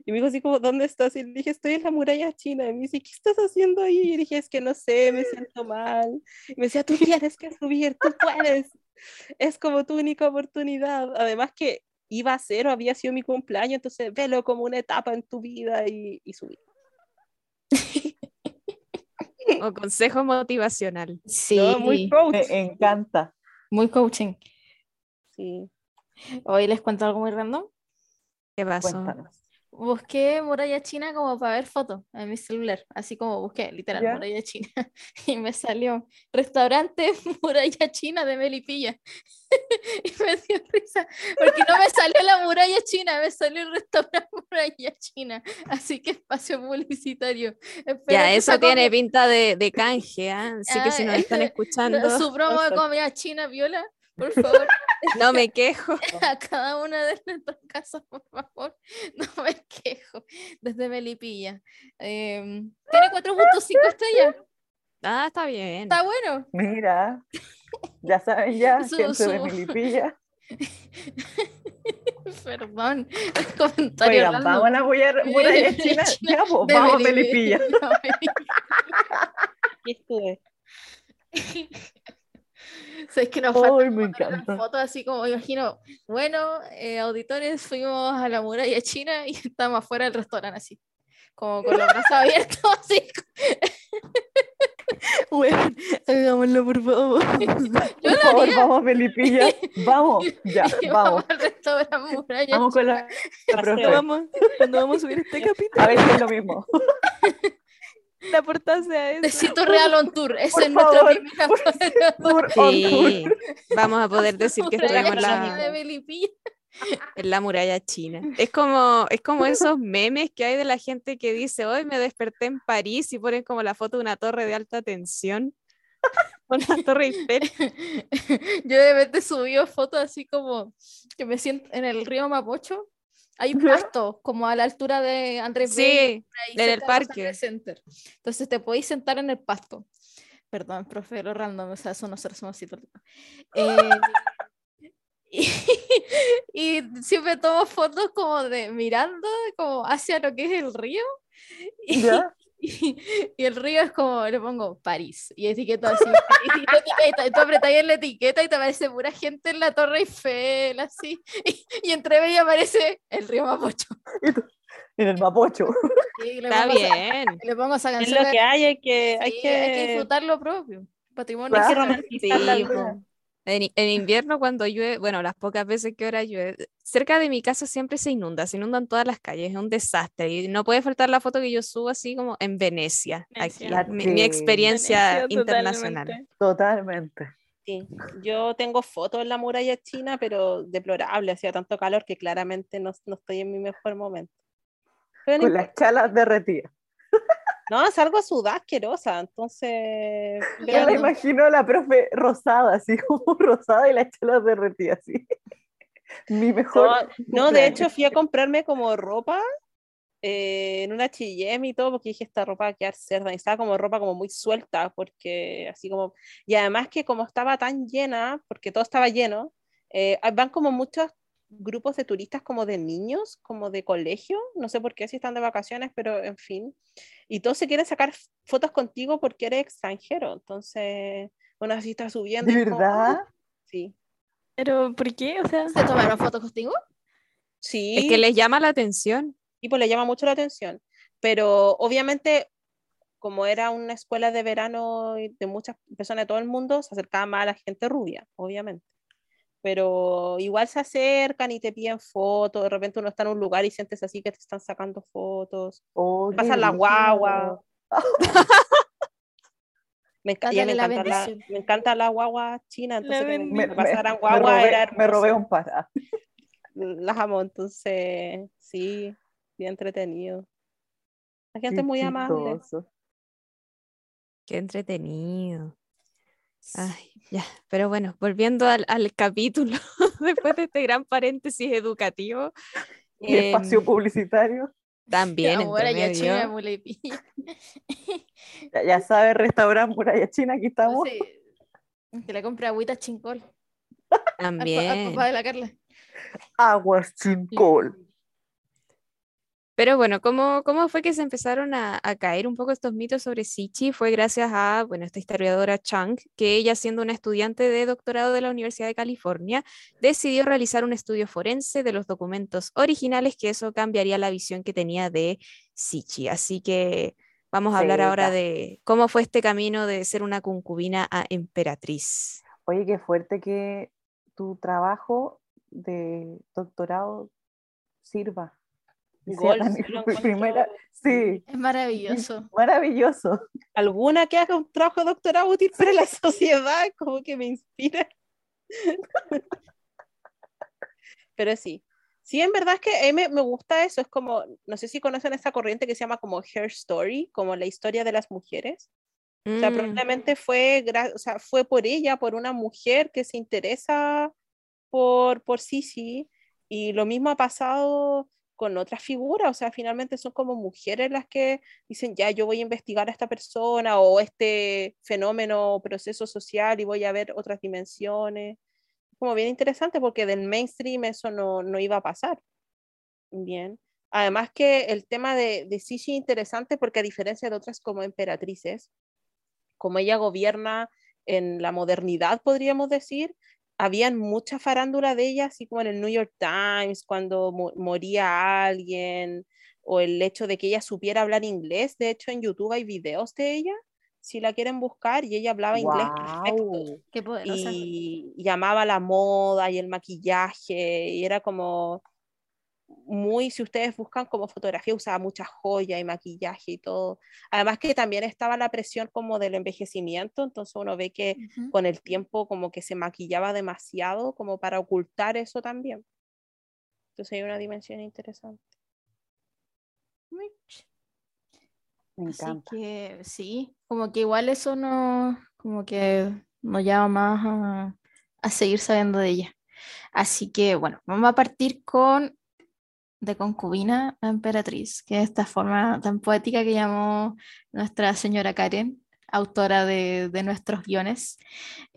y me dijo así como, ¿dónde estás? Y le dije, estoy en la muralla china. Y me dice, ¿qué estás haciendo ahí? Y dije, es que no sé, me siento mal. Y me decía, tú tienes que subir, tú puedes. Es como tu única oportunidad. Además que iba a ser o había sido mi cumpleaños, entonces velo como una etapa en tu vida y, y subí. O consejo motivacional. Sí, No, muy coach. Me encanta. muy coaching. Sí. Hoy les cuento algo muy random. ¿Qué pasó? Cuéntanos. Busqué muralla china como para ver fotos en mi celular, así como busqué, literal, ¿Ya? muralla china. Y me salió restaurante muralla china de Melipilla. Y me dio risa, porque no me salió la muralla china, me salió el restaurante muralla china. Así que espacio publicitario. Espero Ya, eso tiene comida- pinta de, de canje, ¿ah? Así que si nos Ah, están escuchando, Su promo de comida china, Viola, por favor. No me quejo. a cada una de nuestras casas, por favor. No me quejo. Desde Melipilla. Em, tiene 4.5 estrellas. Ah, está bien. Está bueno. Mira, ya saben ya, Su- gente de su- Milipilla. Perdón. El comentario Oigan, vamos a la muralla muralla china. Ya, pues, de vamos a Melipilla. Melipilla. Aquí estuve. O sea, es que nos Ay, falta me encanta. foto así como, imagino, bueno, eh, auditores, fuimos a la muralla china y estamos afuera del restaurante así, como con los brazos abiertos, así. Bueno, hagámoslo por favor. Yo Por favor, vamos a Melipilla. Vamos, ya, vamos. restaurante muralla Vamos con la, la profe. Vamos, cuando vamos a subir este capítulo, A ver si es lo mismo. La portada sea esa. Besito Real on Tour. Esa Por es nuestra primera. Tour on tour. Sí, vamos a poder decir que estuvimos en China la, de en la muralla china. Es como, es como esos memes que hay de la gente que dice, hoy me desperté en París y ponen como la foto de una torre de alta tensión. Una torre Eiffel. Yo de repente subí fotos así como que me siento en el río Mapocho. Hay un pasto como a la altura de Andrés Sí, en el parque. Center. Entonces te podéis sentar en el pasto. Perdón, profe, lo random, o sea, eso no se resume así. Eh, y, y siempre tomo fotos como de mirando como hacia lo que es el río. Y, ¿Ya? Y, y el río es como, le pongo París y etiqueto así. y, etiqueta, tú apretas en la etiqueta y te aparece pura gente en la Torre Eiffel, así. Y, y entre medio aparece el río Mapocho. En el Mapocho. Está esa- bien. le pongo esa Es canción. lo que hay, hay que, hay Sí, que, hay que disfrutar lo propio. Patrimonio. Hay que romantizar Sí. En, en invierno cuando llueve, bueno, las pocas veces que ahora llueve, cerca de mi casa siempre se inunda, se inundan todas las calles, es un desastre y no puede faltar la foto que yo subo así como en Venecia, aquí, Venecia. mi, mi Sí. experiencia internacional. Totalmente. Sí, yo tengo fotos en la muralla china, pero deplorable, hacía tanto calor que claramente no, no estoy en mi mejor momento. Pero no, Con las chalas derretidas. No, salgo sudada asquerosa, entonces... Yo me no. imagino a la profe rosada, así como rosada y las chalas derretidas, así. Mi mejor. No, no, de hecho fui a comprarme como ropa eh, en una H&M y todo porque dije esta ropa va a quedar cerda y estaba como ropa como muy suelta porque así como y además que como estaba tan llena porque todo estaba lleno eh, van como muchos grupos de turistas como de niños como de colegio no sé por qué si están de vacaciones pero en fin y todos se quieren sacar fotos contigo porque eres extranjero entonces bueno así está subiendo ¿De como, verdad? sí Pero, ¿por qué? O sea, ¿Se tomaron fotos contigo? sí Es que les llama la atención. y pues le llama mucho la atención. Pero obviamente, como era una escuela de verano de muchas personas de todo el mundo, se acercaba más a la gente rubia, obviamente. Pero igual se acercan y te piden fotos, de repente uno está en un lugar y sientes así que te están sacando fotos, Oh, pasan la guagua. Me, encanta la, me encanta la guagua china, entonces que me, pasaran me guagua robé, era me robé un par. Las amo, entonces sí, bien entretenido. La gente es muy amable. Qué entretenido. Ay, ya. Pero bueno, volviendo al, al capítulo, después de este gran paréntesis educativo, Y espacio em, publicitario. también ya China. Ya, ya sabe, restaurante Muralla China, aquí estamos. Sí. Que le compre agüita chincol al, pa- al también. papá de la Carla. Aguas chincol. Pero bueno, ¿cómo, cómo fue que se empezaron a, a caer un poco estos mitos sobre Sichi? Fue gracias a, bueno, esta historiadora Chang, que ella siendo una estudiante de doctorado de la Universidad de California, decidió realizar un estudio forense de los documentos originales, que eso cambiaría la visión que tenía de Sichi. Así que vamos a hablar ahora de cómo fue este camino de ser una concubina a emperatriz. Oye, qué fuerte que tu trabajo de doctorado sirva. Y sea Gol, tan- sí, lo primera, sí, Es maravilloso. maravilloso. alguna que haga un trabajo doctorado útil para la sociedad, como que me inspira. Pero sí, sí, en verdad es que mí me, me gusta eso, es como, no sé si conocen esta corriente que se llama como Hair Story, como la historia de las mujeres. O sea, Mm, probablemente fue, gra- o sea, fue por ella, por una mujer que se interesa por, por Sisi, y lo mismo ha pasado con otras figuras, o sea, finalmente son como mujeres las que dicen, ya, yo voy a investigar a esta persona o este fenómeno o proceso social y voy a ver otras dimensiones. Como bien interesante porque del mainstream eso no, no iba a pasar. Bien. Además que el tema de, de es interesante porque a diferencia de otras como emperatrices, como ella gobierna en la modernidad, podríamos decir, habían mucha farándula de ella, así como en el New York Times, cuando mo- moría alguien, o el hecho de que ella supiera hablar inglés. De hecho, en YouTube hay videos de ella, si la quieren buscar, y ella hablaba inglés perfecto. Wow. Qué poderosa. Y llamaba la moda y el maquillaje, y era como muy, si ustedes buscan como fotografía, usaba mucha joya y maquillaje y todo. Además que también estaba la presión como del envejecimiento, entonces uno ve que Ujú. con el tiempo como que se maquillaba demasiado como para ocultar eso también. Entonces hay una dimensión interesante. Me Así encanta. que sí, como que igual eso no, como que nos llama más a, a seguir sabiendo de ella. Así que bueno, vamos a partir con de concubina a emperatriz, que es esta forma tan poética que llamó nuestra señora Karen, autora de, de nuestros guiones.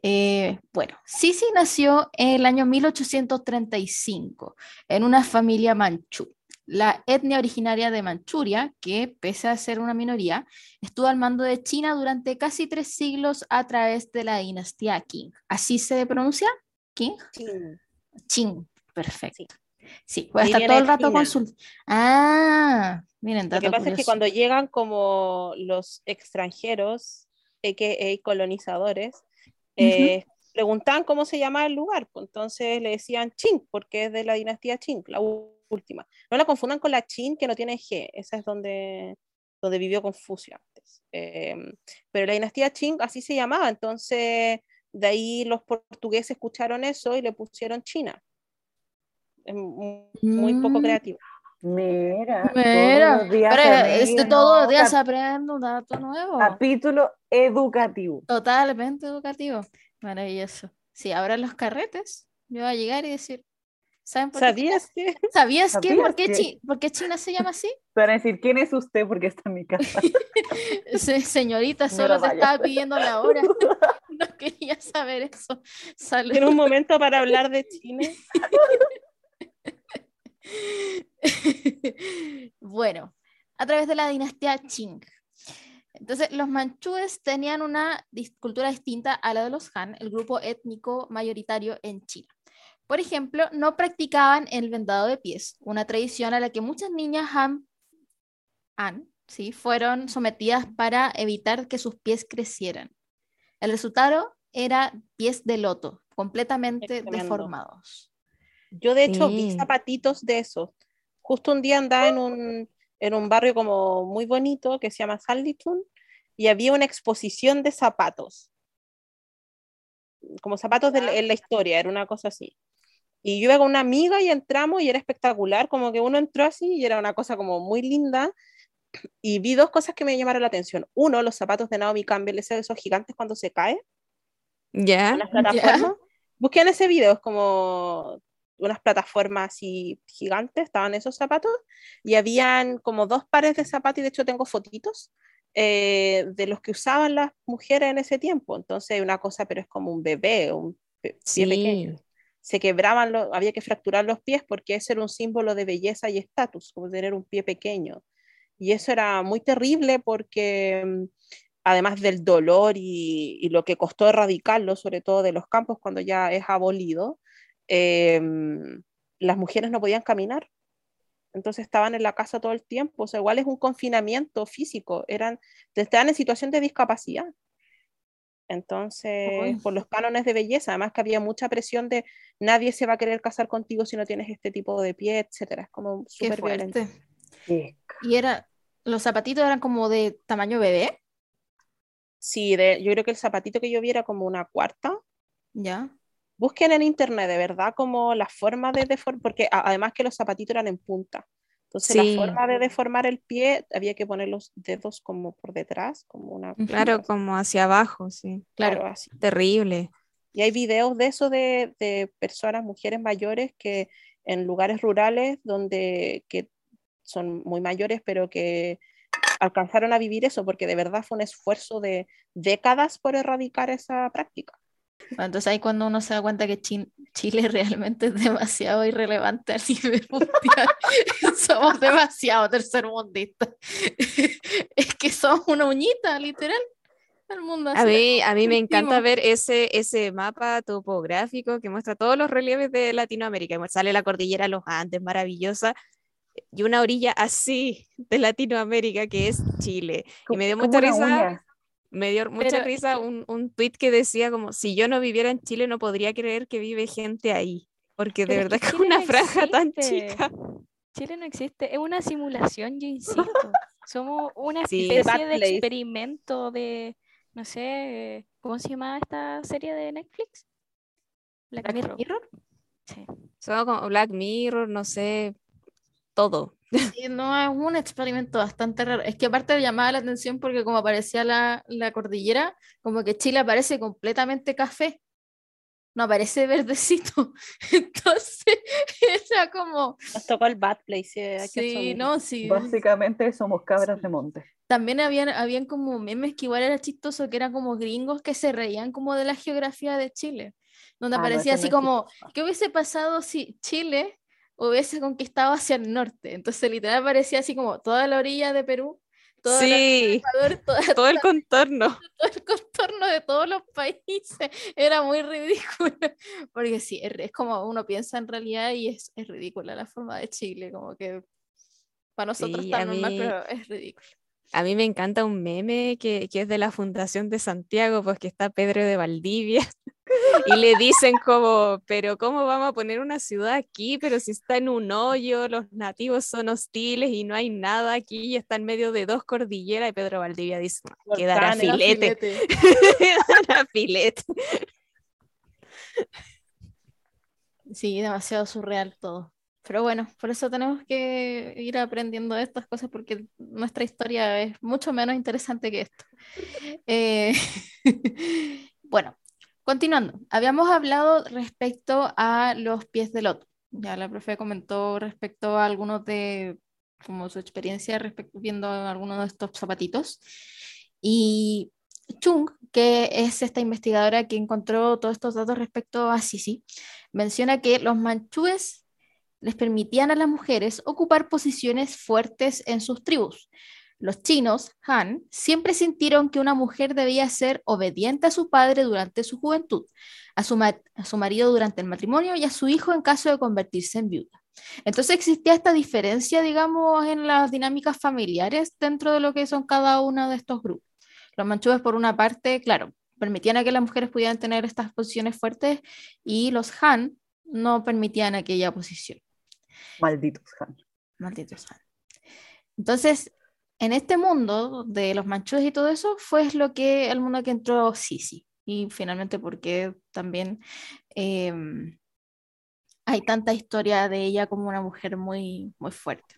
Eh, bueno, Sisi nació en el año 1835 en una familia manchú. La etnia originaria de Manchuria, que pese a ser una minoría, estuvo al mando de China durante casi tres siglos a través de la dinastía Qing. ¿Así se pronuncia? ¿Qing? Qing, perfecto. Sí, voy a Ahí estar todo el rato China. con su... Ah, miren, Lo que pasa es que curioso. cuando llegan como los extranjeros, a.k.a. colonizadores, eh, preguntaban cómo se llamaba el lugar, pues entonces le decían Qing, porque es de la dinastía Qing, la última. No la confundan con la Qin, que no tiene G, esa es donde, donde vivió Confucio antes. Eh, pero la dinastía Qing así se llamaba, entonces de ahí los portugueses escucharon eso y le pusieron China. Es mu- muy poco Mm. creativo. Mira, Mira, todos los días pero aprende este, todos los días cap- aprendo un dato nuevo. capítulo educativo. Totalmente educativo. Maravilloso. Sí, ahora los carretes, yo voy a llegar y decir, ¿saben por qué? ¿Sabías que? ¿Sabías que? ¿Sabías ¿Por qué, que? Chi- por qué China se llama así? Te van a decir, ¿quién es usted? Porque está en mi casa. Se- Señorita, solo lo te estaba pidiendo la hora. No quería saber eso. Salud. Tiene un momento para hablar de China. bueno, a través de la dinastía Qing. Entonces, los manchúes tenían una cultura distinta a la de los Han, el grupo étnico mayoritario en China. Por ejemplo, no practicaban el vendado de pies, una tradición a la que muchas niñas Han, Han ¿sí? fueron sometidas para evitar que sus pies crecieran. El resultado era pies de loto, completamente deformados. Yo de hecho vi Sí. zapatitos de esos. Justo un día andaba en un, en un barrio como muy bonito que se llama Sanlitun y había una exposición de zapatos. Como zapatos de la- en la historia, era una cosa así. Y yo iba con una amiga y entramos y era espectacular, como que uno entró así y era una cosa como muy linda. Y vi dos cosas que me llamaron la atención. Uno, los zapatos de Naomi Campbell, esos, esos gigantes cuando se cae ¿Ya? unas plataformas. Busquen ese video, es como unas plataformas así gigantes, estaban esos zapatos, y habían como dos pares de zapatos, y de hecho tengo fotitos eh, de los que usaban las mujeres en ese tiempo. Entonces, una cosa, pero es como un bebé, un pie pequeño. Sí. Se quebraban, los- había que fracturar los pies porque ese era un símbolo de belleza y estatus, como tener un pie pequeño. Y eso era muy terrible porque mm, además del dolor y, y lo que costó erradicarlo, sobre todo de los campos cuando ya es abolido, eh, las mujeres no podían caminar. Entonces estaban en la casa todo el tiempo. O sea, igual es un confinamiento físico. Eran, estaban en situación de discapacidad. Entonces, Uy. por los cánones de belleza, además que había mucha presión de nadie se va a querer casar contigo si no tienes este tipo de pie, etcétera. Es como súper violento. Sí. Y era, los zapatitos eran como de tamaño bebé, Sí, de, yo creo que el zapatito que yo vi era como una cuarta. ¿ya? Busquen en internet, de verdad, como la forma de deformar, porque a- además que los zapatitos eran en punta. Entonces, Sí. la forma de deformar el pie había que poner los dedos como por detrás, como una. Claro, como hacia abajo, sí. Claro, así. Terrible. Y hay videos de eso de, de personas, mujeres mayores que en lugares rurales donde que son muy mayores, pero que alcanzaron a vivir eso, porque de verdad fue un esfuerzo de décadas por erradicar esa práctica. Bueno, entonces ahí cuando uno se da cuenta que Chin- Chile realmente es demasiado irrelevante a nivel mundial, somos demasiado tercermundistas. es que somos una uñita, literal. El mundo A mí, a mí me encanta ver ese, ese mapa topográfico que muestra todos los relieves de Latinoamérica. Sale la cordillera de los Andes, maravillosa, y una orilla así de Latinoamérica que es Chile. Y me dio mucha risa, uña. Me dio mucha Pero risa un, un tweet que decía como, si yo no viviera en Chile no podría creer que vive gente ahí, porque de verdad que es una no franja tan chica. Chile no existe, es una simulación, yo insisto. Somos una Sí. Especie de experimento de, no sé, ¿cómo se llama esta serie de Netflix? Black Black Mirror. Mirror. Sí. Son como Black Mirror, no sé, todo. Sí, no, es un experimento bastante raro. Es que aparte llamaba la atención porque como aparecía la, la cordillera, como que Chile aparece completamente café. No aparece verdecito. Entonces, era como, Nos tocó el Bad Place. eh, sí, no, sí. Básicamente somos cabras de monte. También habían, habían como memes que igual era chistoso, que eran como gringos que se reían como de la geografía de Chile, donde Ah, no, aparecía así como. ¿qué hubiese pasado si Chile hubiese conquistado hacia el norte? Entonces literal parecía así como toda la orilla de Perú, toda de Sí, Ecuador, toda- todo el contorno. todo el contorno de todos los países. Era muy ridículo. Porque sí, es, es como uno piensa en realidad y es, es ridícula la forma de Chile, como que para nosotros Sí, está normal, mí- pero es ridículo. A mí me encanta un meme que, que es de la Fundación de Santiago, pues que está Pedro de Valdivia, y le dicen como, pero ¿cómo vamos a poner una ciudad aquí? Pero si está en un hoyo, los nativos son hostiles y no hay nada aquí, y está en medio de dos cordilleras, y Pedro Valdivia dice, quedará filete, quedará filete. Sí, demasiado surreal todo. Pero bueno, por eso tenemos que ir aprendiendo de estas cosas porque nuestra historia es mucho menos interesante que esto. Eh, bueno, continuando. Habíamos hablado respecto a los pies de loto. Ya la profe comentó respecto a algunos de, como su experiencia respecto, viendo algunos de estos zapatitos. Y Chung, que es esta investigadora que encontró todos estos datos respecto a Sisi, menciona que los manchúes les permitían a las mujeres ocupar posiciones fuertes en sus tribus. Los chinos, Han, siempre sintieron que una mujer debía ser obediente a su padre durante su juventud, a su, marido durante el matrimonio y a su hijo en caso de convertirse en viuda. Entonces existía esta diferencia, digamos, en las dinámicas familiares dentro de lo que son cada uno de estos grupos. Los manchúes, por una parte, claro, permitían a que las mujeres pudieran tener estas posiciones fuertes y los Han no permitían aquella posición. Malditos Han. Malditos Han. Entonces, en este mundo de los manchúes y todo eso, fue lo que el mundo que entró Sisi. Y finalmente porque también em, hay tanta historia de ella como una mujer muy, muy fuerte.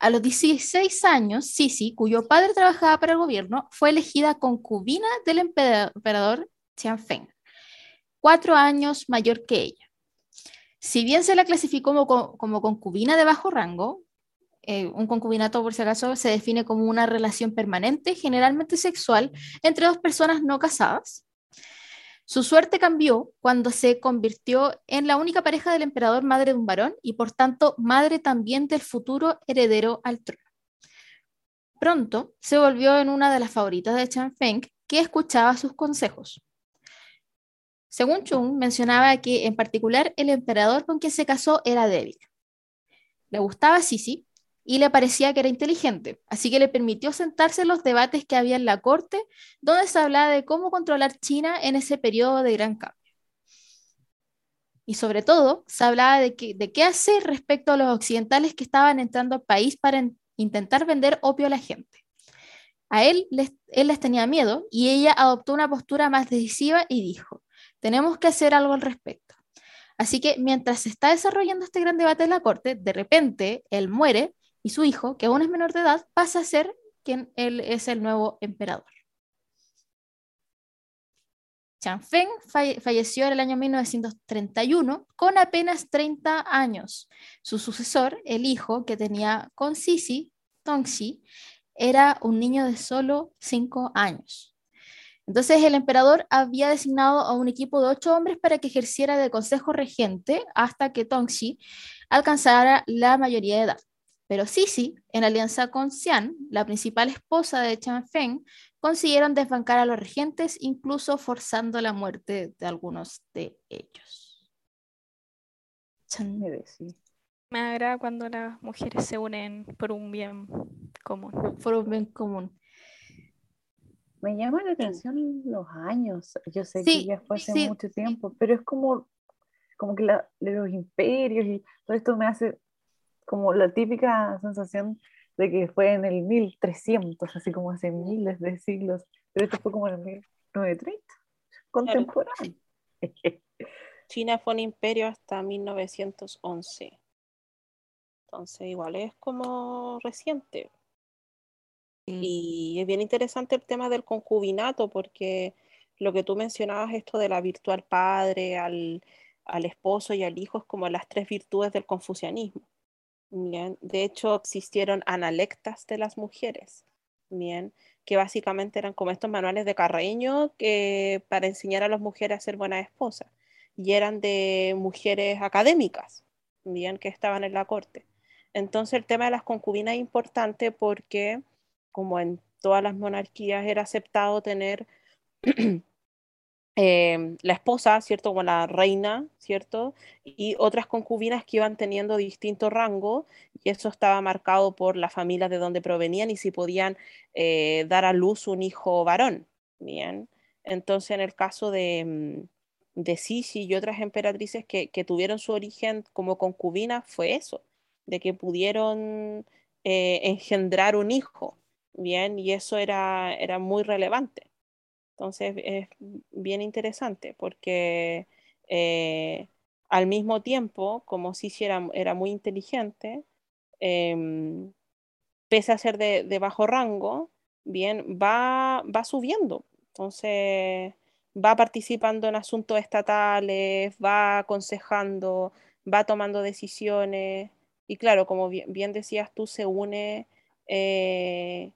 A los 16 años, Sisi, cuyo padre trabajaba para el gobierno, fue elegida concubina del emperador Tianfeng, cuatro años mayor que ella. Si bien se la clasificó como, como concubina de bajo rango, eh, un concubinato, por si acaso, se define como una relación permanente, generalmente sexual, entre dos personas no casadas. Su suerte cambió cuando se convirtió en la única pareja del emperador madre de un varón y por tanto madre también del futuro heredero al trono. Pronto se volvió en una de las favoritas de Chan Feng que escuchaba sus consejos. Según Chung, mencionaba que en particular el emperador con quien se casó era débil. Le gustaba Sisi y le parecía que era inteligente, así que le permitió sentarse en los debates que había en la corte, donde se hablaba de cómo controlar China en ese periodo de gran cambio. Y sobre todo, se hablaba de, qué hacer respecto a los occidentales que estaban entrando al país para intentar vender opio a la gente. A él les tenía miedo y ella adoptó una postura más decisiva y dijo, tenemos que hacer algo al respecto. Así que mientras se está desarrollando este gran debate en la corte, de repente él muere y su hijo, que aún es menor de edad, pasa a ser quien él es el nuevo emperador. Feng falleció en el año 1931 con apenas 30 años. Su sucesor, el hijo que tenía con Sisi, Tongxi, era un niño de solo 5 años. Entonces el emperador había designado a un equipo de ocho hombres para que ejerciera de consejo regente hasta que Tongxi alcanzara la mayoría de edad. Pero Sisi, en alianza con Xian, la principal esposa de Feng, consiguieron desbancar a los regentes, incluso forzando la muerte de algunos de ellos. Me agrada cuando las mujeres se unen por un bien común. Por un bien común. Me llama la atención los años. Yo sé que ya fue hace mucho tiempo, pero es como, como que los imperios y todo esto me hace como la típica sensación de que fue en el 1300, así como hace miles de siglos, pero esto fue como en el 1930, contemporáneo. China fue un imperio hasta 1911. Entonces, igual es como reciente. Y es bien interesante el tema del concubinato, porque lo que tú mencionabas, esto de la virtual padre, al, al esposo y al hijo, es como las tres virtudes del confucianismo. Bien. De hecho, existieron analectas de las mujeres, bien, que básicamente eran como estos manuales de carreño que, para enseñar a las mujeres a ser buenas esposas. Y eran de mujeres académicas, bien, que estaban en la corte. Entonces el tema de las concubinas es importante porque, como en todas las monarquías, era aceptado tener Em, la esposa, ¿cierto? Como la reina, ¿cierto? Y otras concubinas que iban teniendo distinto rango, y eso estaba marcado por la familia de donde provenían y si podían eh, dar a luz un hijo varón, ¿bien? Entonces, en el caso de, mm, de Sisi y otras emperatrices que, que tuvieron su origen como concubinas, fue eso, de que pudieron eh, engendrar un hijo, ¿bien? Y eso era, era muy relevante. Entonces es bien interesante porque eh, al mismo tiempo, como si era, era muy inteligente, em, pese a ser de, bajo rango, bien, va, va subiendo. Entonces va participando en asuntos estatales, va aconsejando, va tomando decisiones. Y claro, como bien, decías tú, se une eh,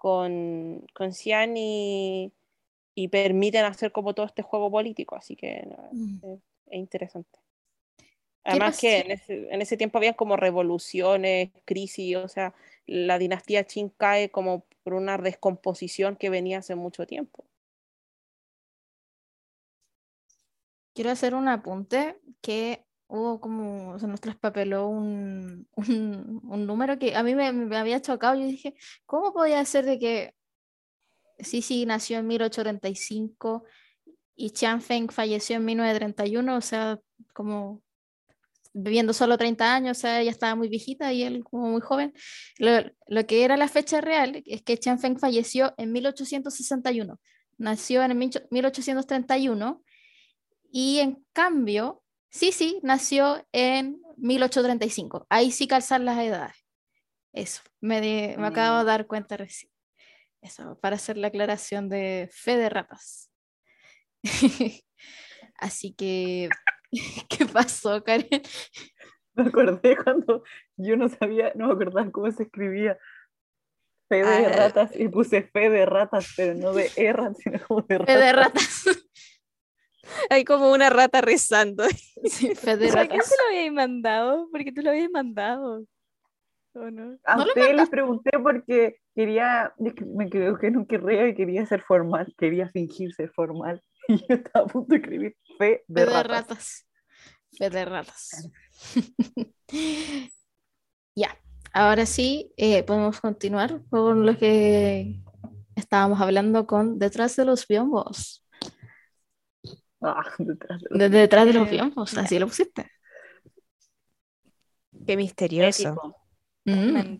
con, con Cian y, y permiten hacer como todo este juego político, así que mm. es, interesante. Además que en ese, en ese, tiempo había como revoluciones, crisis, o sea, la dinastía Qin cae como por una descomposición que venía hace mucho tiempo. Quiero hacer un apunte que hubo como, se nos traspapeló un, un, un número que a mí me, me había chocado. Yo dije, ¿cómo podía ser de que Sisi nació en 1835 y Chiang Feng falleció en 1931, o sea, como viviendo solo 30 años, o sea, ella estaba muy viejita y él como muy joven. Lo, lo que era la fecha real es que Chiang Feng falleció en 1861, nació en 1831 y en cambio, Sisi nació en 1835. Ahí sí calzar las edades. Eso, me, di- me acabo de dar cuenta recién. Eso, para hacer la aclaración de fe de ratas. Así que, ¿qué pasó, Karen? Me acordé cuando yo no sabía, no me acordaba cómo se escribía. Fe de Ah. ratas y puse fe de ratas, pero no de erran, sino como de Fe de ratas. Hay como una rata rezando. Sí, fe de ¿Para qué se lo habíais mandado? Porque tú lo habías mandado. ¿O no? A ¿No lo ustedes les pregunté porque quería, me creo que no querría y quería ser formal, quería fingir ser formal. Y yo estaba a punto de escribir fe de Fe de ratas. ratas. Fe de ratas. ya, ahora sí eh, podemos continuar con lo que estábamos hablando con detrás de los biombos. Ah, detrás de los- detrás de los biombos, así lo pusiste. Qué misterioso. Mm.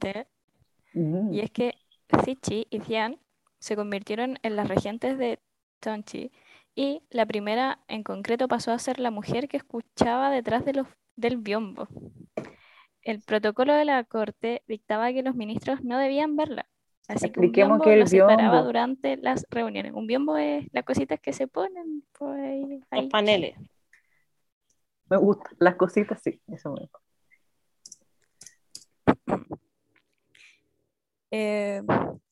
Mm. Y es que Zichi y Xian se convirtieron en las regentes de Tonchi y la primera en concreto pasó a ser la mujer que escuchaba detrás de los, del biombo. El protocolo de la corte dictaba que los ministros no debían verla. Así que un biombo qué es el los separaba durante las reuniones. Un biombo es las cositas que se ponen por ahí. Los ahí. paneles. Me gusta, las cositas sí, eso me gusta. eh,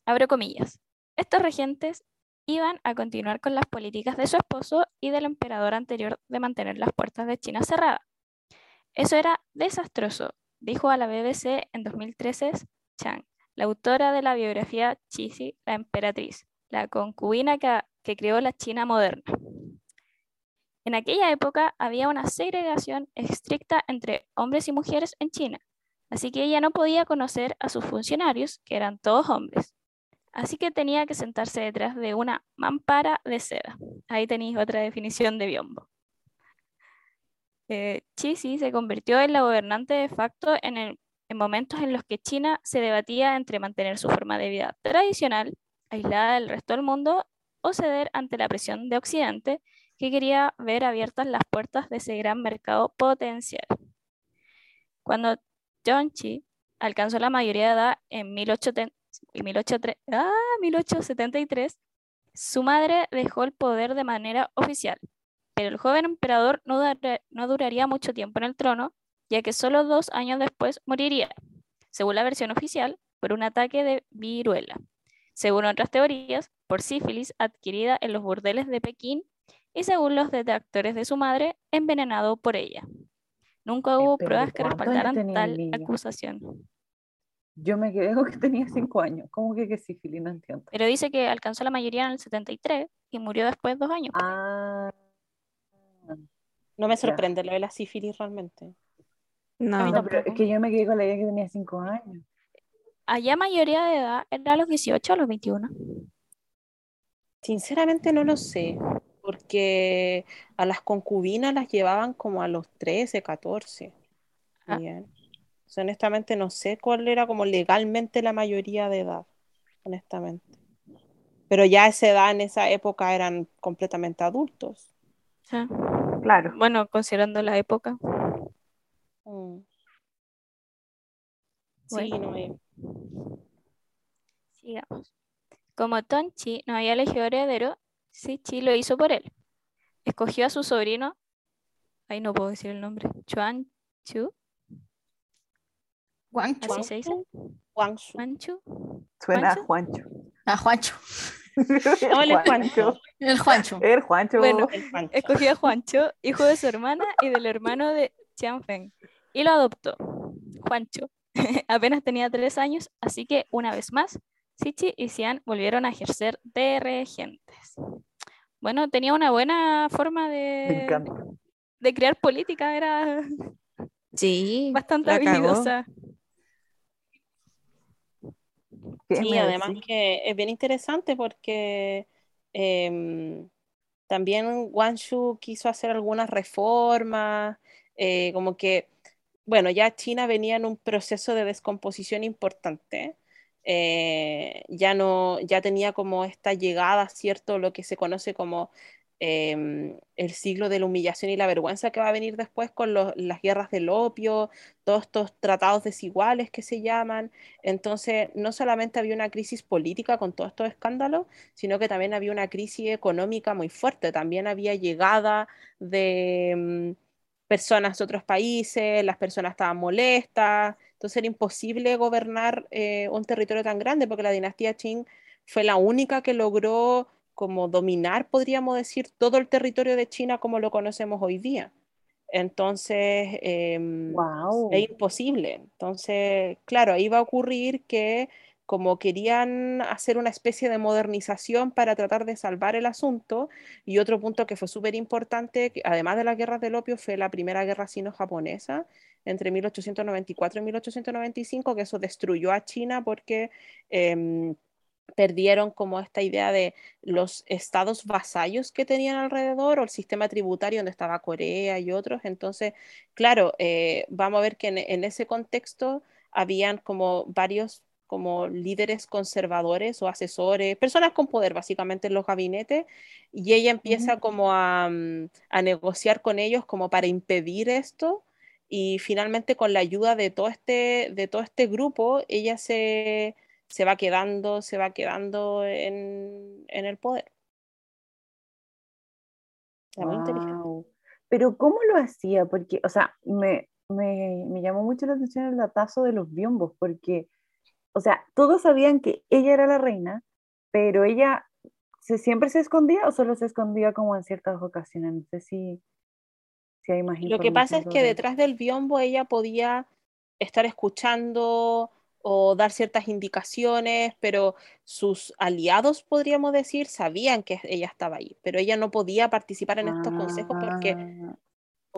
abro comillas, estos regentes iban a continuar con las políticas de su esposo y del emperador anterior de mantener las puertas de China cerradas. Eso era desastroso, dijo a la BBC en 2013 Chang, la autora de la biografía Cixi, la emperatriz, la concubina que, que creó la China moderna. En aquella época había una segregación estricta entre hombres y mujeres en China, así que ella no podía conocer a sus funcionarios, que eran todos hombres. Así que tenía que sentarse detrás de una mampara de seda. Ahí tenéis otra definición de biombo. Eh, Chisi se convirtió en la gobernante de facto en, el- en momentos en los que China se debatía entre mantener su forma de vida tradicional, aislada del resto del mundo, o ceder ante la presión de Occidente, que quería ver abiertas las puertas de ese gran mercado potencial. Cuando Chi alcanzó la mayoría de edad en 1830 y 1803 ah, 1873, su madre dejó el poder de manera oficial, pero el joven emperador no duraría mucho tiempo en el trono, ya que solo dos años después moriría, según la versión oficial, por un ataque de viruela. Según otras teorías, por sífilis adquirida en los burdeles de Pekín y según los detractores de su madre, envenenado por ella. Nunca hubo Espera, pruebas que ¿cuántos años respaldaran tal acusación. Yo me quedé con que tenía cinco años. ¿Cómo que que sífilis? No entiendo. Pero dice que alcanzó la mayoría en el 73 y murió después dos años. Ah, No me Ya. sorprende lo de la sífilis realmente. No, no, pero es que yo me quedé con la idea que tenía cinco años. Allá mayoría de edad era a los 18 o a los 21. Sinceramente no lo sé, porque a las concubinas las llevaban como a los 13, 14. Ah. Bien. O sea, honestamente no sé cuál era como legalmente la mayoría de edad, honestamente. Pero ya a esa edad, en esa época, eran completamente adultos. Sea, Claro. bueno, considerando la época. Mm. Sí, Bueno. no es. Sigamos. Como Tonchi no había elegido heredero, Sichi lo hizo por él. Escogió a su sobrino, ahí no puedo decir el nombre, Chuan Chu, Juancho. así se dice. Chuan Chu. Suena a ¿Juancho? Ah, Juancho. No, es Juancho. El Juancho. El Juancho. Bueno, El Juancho. Escogió a Juancho, hijo de su hermana y del hermano de Qianfeng, y lo adoptó. Juancho apenas tenía tres años, así que una vez más, Sichi y Xian volvieron a ejercer de regentes. Bueno, tenía una buena forma de, de crear política, era sí, bastante habilidosa. ¿Qué Sí, además decís? que es bien interesante porque em, también Guangzhou quiso hacer algunas reformas, eh, como que, bueno, ya China venía en un proceso de descomposición importante, eh, ya no, ya tenía como esta llegada, ¿cierto? Lo que se conoce como em, el siglo de la humillación y la vergüenza que va a venir después con las guerras del opio, todos estos tratados desiguales que se llaman. Entonces, no solamente había una crisis política con todos estos escándalos, sino que también había una crisis económica muy fuerte. También había llegada de mm, personas de otros países, las personas estaban molestas, entonces era imposible gobernar eh, un territorio tan grande porque la dinastía Qing fue la única que logró como dominar, podríamos decir, todo el territorio de China como lo conocemos hoy día. Entonces, em, Wow. es imposible. Entonces, claro, ahí va a ocurrir que como querían hacer una especie de modernización para tratar de salvar el asunto, y otro punto que fue súper importante, además de las guerras del opio, fue la primera guerra sino-japonesa entre 1894 y 1895, que eso destruyó a China porque em, perdieron como esta idea de los estados vasallos que tenían alrededor o el sistema tributario donde estaba Corea y otros. Entonces, claro, eh, vamos a ver que en ese contexto habían como varios como líderes conservadores o asesores, personas con poder básicamente en los gabinetes, y ella empieza como a, mm, a negociar con ellos como para impedir esto, y finalmente con la ayuda de todo este, de todo este grupo, ella se, se va quedando, se va quedando en, en el poder. Wow. Pero ¿cómo lo hacía? Porque, o sea, me, me, me llamó mucho la atención el datazo de los biombos, porque, o sea, todos sabían que ella era la reina, pero ella se, siempre se escondía o solo se escondía como en ciertas ocasiones. No sé si, si hay más Lo que pasa es que detrás del biombo ella podía estar escuchando o dar ciertas indicaciones, pero sus aliados, podríamos decir, sabían que ella estaba ahí, pero ella no podía participar en estos consejos porque, Ah,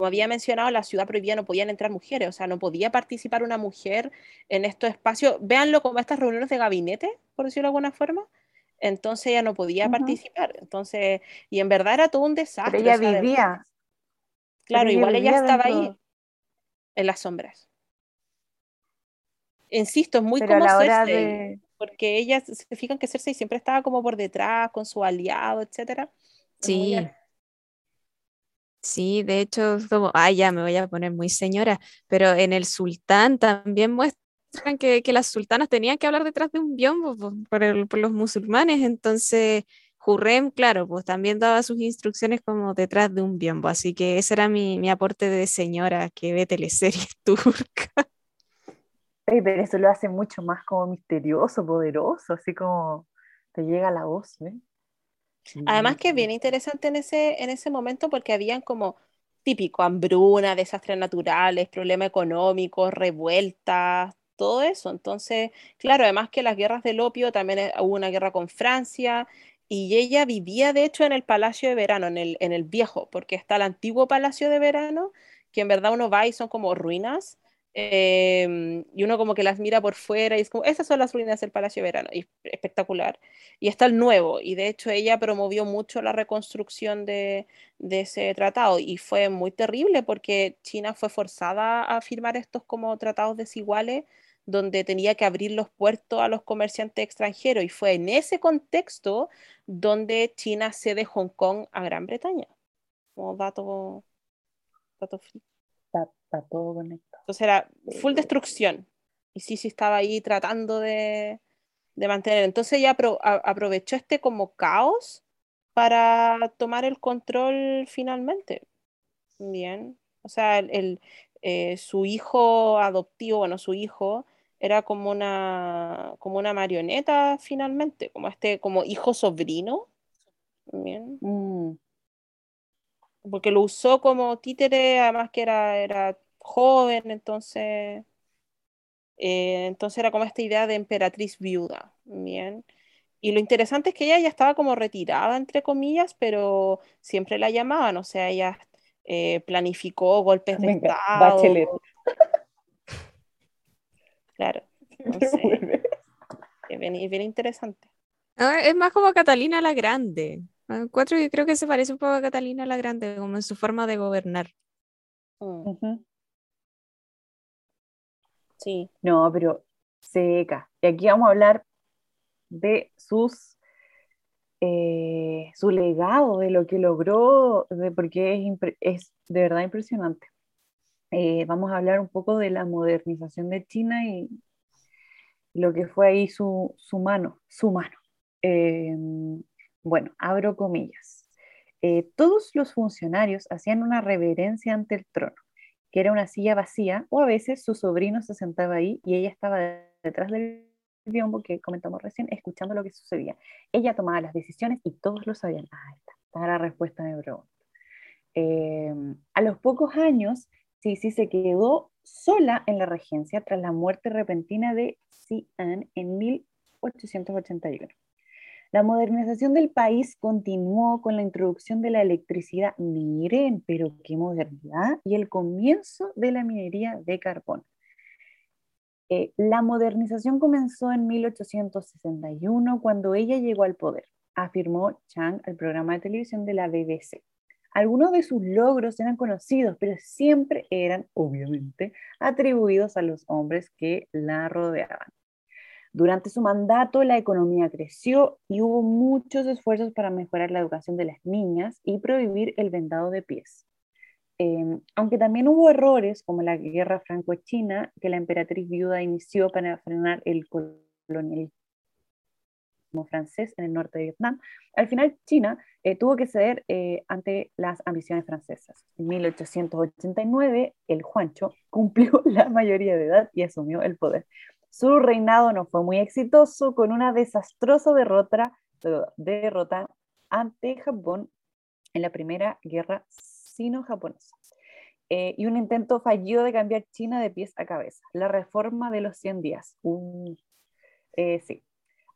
como había mencionado, la ciudad prohibía no podían entrar mujeres, o sea, no podía participar una mujer en estos espacios, véanlo como estas reuniones de gabinete, por decirlo de alguna forma. Entonces ella no podía Ujú. participar. Entonces, y en verdad era todo un desastre. pero ella o sea, de- vivía, claro, pero ella igual ella vivía estaba dentro- ahí en las sombras. Insisto, es muy pero a como la hora Cersei, de... porque ellas se fijan que Cersei siempre estaba como por detrás con su aliado, etcétera. Sí, sí, de hecho, como, ay, ya me voy a poner muy señora, pero en el sultán también muestran que, que las sultanas tenían que hablar detrás de un biombo po, por, el- por los musulmanes, entonces Hurrem, claro, pues también daba sus instrucciones como detrás de un biombo, así que ese era mi, mi aporte de señora que ve teleseries turcas. Pero eso lo hace mucho más como misterioso, poderoso, así como te llega la voz, ¿ves? Además que es bien interesante en ese, en ese momento porque habían como típico hambruna, desastres naturales, problemas económicos, revueltas, todo eso. Entonces, claro, además que las guerras del opio, también eh, hubo una guerra con Francia y ella vivía de hecho en el Palacio de Verano, en el, en el viejo, porque está el antiguo Palacio de Verano, que en verdad uno va y son como ruinas. Eh, y uno como que las mira por fuera y es como, esas son las ruinas del Palacio de Verano, y espectacular y está el nuevo, y de hecho ella promovió mucho la reconstrucción de, de ese tratado, y fue muy terrible porque China fue forzada a firmar estos como tratados desiguales, donde tenía que abrir los puertos a los comerciantes extranjeros, y fue en ese contexto donde China cede Hong Kong a Gran Bretaña, como dato, dato free. Está, todo conectado. Entonces era full destrucción, y sí, sí estaba ahí tratando de de mantener. Entonces ella apro- aprovechó este como caos para tomar el control finalmente. Bien. O sea, el, el, eh, su hijo adoptivo, bueno, su hijo era como una, como una marioneta finalmente, como este, como hijo sobrino. Bien. Mm, Porque lo usó como títere, además que era, era joven, entonces, eh, entonces era como esta idea de emperatriz viuda. Bien. Y lo interesante es que ella ya estaba como retirada, entre comillas, pero siempre la llamaban, o sea, ella eh, planificó golpes de Venga, Estado. Bachelet. Claro, Entonces- es bien bien interesante. Ah, es más como Catalina la Grande. Ah, Cuatro yo creo que se parece un poco a Catalina la Grande, como en su forma de gobernar. Mm. Sí, No, pero seca. Y aquí vamos a hablar de sus eh, su legado, de lo que logró, de, porque es, es de verdad impresionante. Eh, vamos a hablar un poco de la modernización de China y lo que fue ahí su, su mano, su mano. Eh, bueno, abro comillas. Eh, todos los funcionarios hacían una reverencia ante el trono, que era una silla vacía, o a veces su sobrino se sentaba ahí y ella estaba detrás del biombo que comentamos recién, escuchando lo que sucedía. Ella tomaba las decisiones y todos lo sabían. Ah, esta, esta es la respuesta a mi pregunta. A los pocos años, Sisi se quedó sola en la regencia tras la muerte repentina de Xi'an en 1881. La modernización del país continuó con la introducción de la electricidad, miren, pero qué modernidad, y el comienzo de la minería de carbón. Eh, la modernización comenzó en 1861 cuando ella llegó al poder, afirmó Chang al programa de televisión de la BBC. Algunos de sus logros eran conocidos, pero siempre eran, obviamente, atribuidos a los hombres que la rodeaban. Durante su mandato, la economía creció y hubo muchos esfuerzos para mejorar la educación de las niñas y prohibir el vendado de pies. Eh, aunque también hubo errores, como la guerra franco-china, que la emperatriz viuda inició para frenar el colonialismo francés en el norte de Vietnam, al final China eh, tuvo que ceder eh, ante las ambiciones francesas. En 1889, el Juancho cumplió la mayoría de edad y asumió el poder. Su reinado no fue muy exitoso, con una desastrosa derrota, ante Japón en la Primera Guerra Sino-Japonesa. Eh, y un intento fallido de cambiar China de pies a cabeza. La reforma de los 100 días. Eh, sí.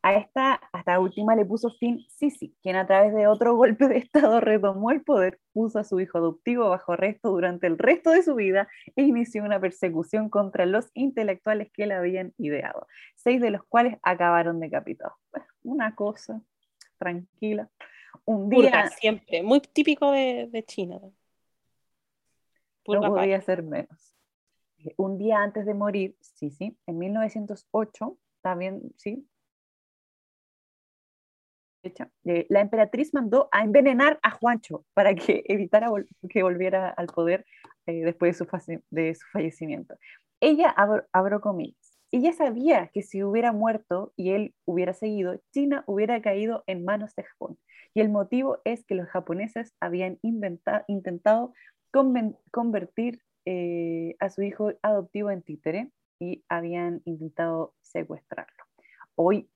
A esta, a esta última le puso fin Sisi, quien a través de otro golpe de Estado retomó el poder, puso a su hijo adoptivo bajo arresto durante el resto de su vida e inició una persecución contra los intelectuales que la habían ideado, seis de los cuales acabaron decapitados. Una cosa tranquila. Un día purga siempre, muy típico de, de China. Purga no podía ser menos. Eh, Un día antes de morir, sí, sí, en 1908, también, sí, eh, la emperatriz mandó a envenenar a Juancho para que evitara vol- que volviera al poder eh, después de su, fallecimiento. Ella, abro, abro comillas, ella sabía que si hubiera muerto y él hubiera seguido, China hubiera caído en manos de Japón. Y el motivo es que los japoneses habían intentado convertir eh, a su hijo adoptivo en títere y habían intentado secuestrarlo. Hoy,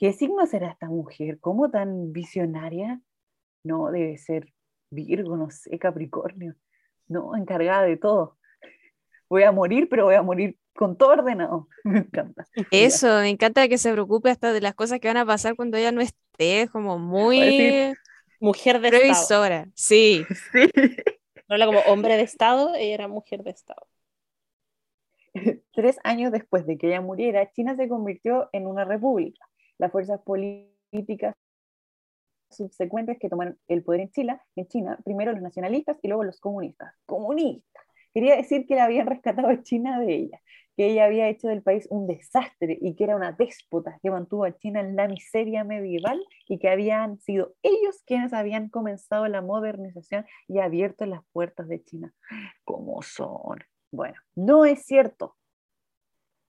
¿qué signo será esta mujer? ¿Cómo tan visionaria? No, debe ser Virgo, no sé, Capricornio. No, encargada de todo. Voy a morir, pero voy a morir con todo ordenado. Me encanta. Eso, me encanta que se preocupe hasta de las cosas que van a pasar cuando ella no esté, es como muy decir, Mujer de Estado. previsora. Sí, Sí. No era como hombre de Estado, ella era mujer de Estado. Tres años después de que ella muriera, China se convirtió en una república. Las fuerzas políticas subsecuentes que tomaron el poder en China, en China, primero los nacionalistas y luego los comunistas. Comunistas. Quería decir que la habían rescatado a China de ella, que ella había hecho del país un desastre y que era una déspota que mantuvo a China en la miseria medieval y que habían sido ellos quienes habían comenzado la modernización y abierto las puertas de China. ¿Cómo son? Bueno, no es cierto.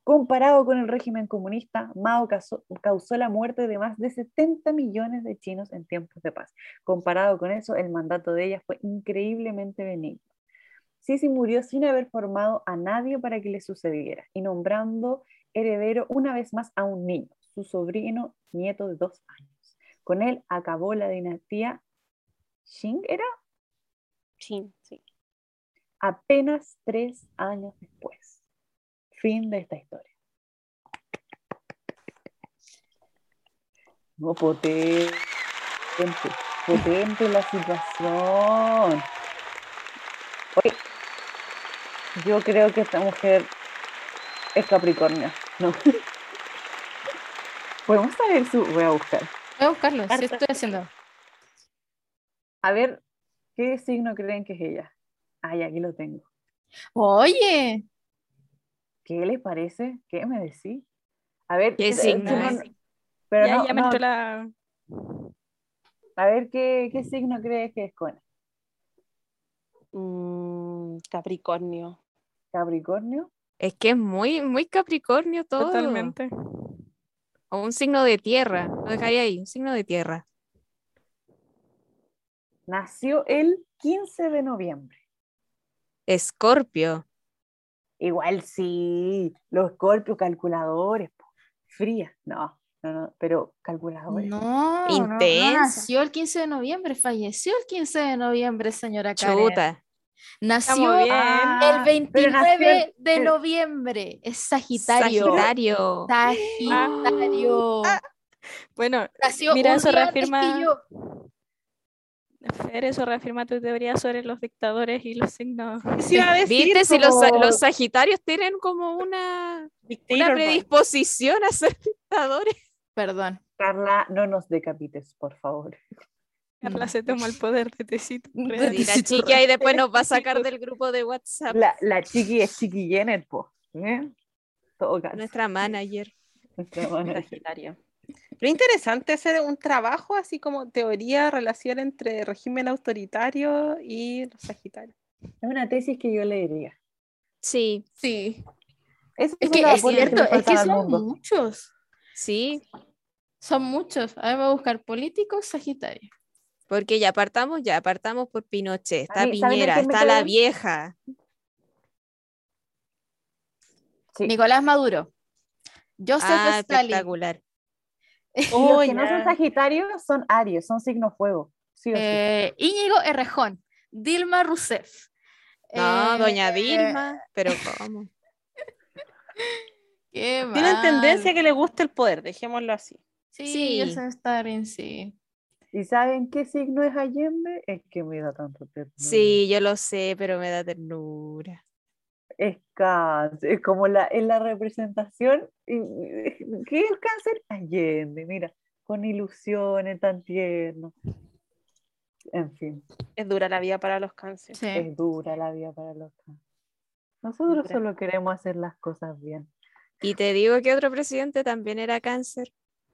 Comparado con el régimen comunista, Mao causó, causó, la muerte de más de 70 millones de chinos en tiempos de paz. Comparado con eso, el mandato de ella fue increíblemente benigno. Sisi murió sin haber formado a nadie para que le sucediera y nombrando heredero una vez más a un niño, su sobrino nieto de dos años. Con él acabó la dinastía Qing, ¿era? Sí, sí. Apenas tres años después. Fin de esta historia. No, potente, potente la situación. Oye, yo creo que esta mujer es Capricornio, ¿no? Podemos saber su. Voy a buscar. Voy a buscarlo, sí estoy haciendo. A ver, ¿qué signo creen que es ella? Ay, aquí lo tengo. Oye, ¿Qué les parece? ¿Qué me decís? A ver, ¿Qué signo no- es? Pero ya, no, ya me no, entró la. a ver, ¿qué, qué signo crees que es con Mm, Capricornio. Capricornio? Es que es muy, muy Capricornio todo. Totalmente. O un signo de tierra. Lo dejaría ahí, un signo de tierra. Nació el 15 de noviembre. Escorpio. Igual sí, los escorpios calculadores, po. fría, no, no, no, pero calculadores. no, no, no nació el 15 de noviembre, falleció el 15 de noviembre, señora Karen. Chuta. Nació. Ah, el pero 29 nació el- de noviembre, es Sagitario. Sagitario. Sagitario. Bueno, Nació Mira, un eso día antes que reafirma- yo. Fer, eso reafirma tu teoría sobre los dictadores y los signos. Sí, a decir ¿Viste? Si los, los Sagitarios tienen como una, predisposición a ser dictadores. Perdón. Carla, no nos decapites, por favor. Carla se toma el poder de tecito. De real. Y la chiqui ahí después nos va a sacar del grupo de WhatsApp. La, la chiqui es chiqui Jenner, po. ¿eh? Todo. Nuestra manager. Nuestra manager. Sagitario. Pero interesante hacer un trabajo así como teoría, relación entre régimen autoritario y los sagitarios. Es una tesis que yo leería. Sí, Sí. Es que es cierto, es que son muchos. sí. Son muchos. A ver, voy a buscar políticos Sagitario. Porque ya apartamos, ya apartamos por Pinochet, está ¿Saben- saben en Piñera, está la vieja. Sí. Nicolás Maduro. Joseph Ah, Stalin. espectacular. Y los Oh, que no son ya. Sagitarios son Aries, son signo fuego. Sí o sí. Eh, Íñigo Errejón. Dilma Rousseff. No, Eh, doña Dilma, pero ¿cómo? Qué Tienen mal. tendencia a que le guste el poder, dejémoslo así. Sí, Sí. Joseph Stalin, sí. ¿Y saben qué signo es Allende? Es que me da tanto ternura. Sí, yo lo sé, pero me da ternura. Es cáncer, es como la, en la representación. ¿Qué es el cáncer? Allende, mira, con ilusiones, tan tierno. En fin, Es dura la vida para los cánceres. sí. es dura la vida para los cánceres. Nosotros solo queremos hacer las cosas bien. Y te digo que otro presidente también era cáncer,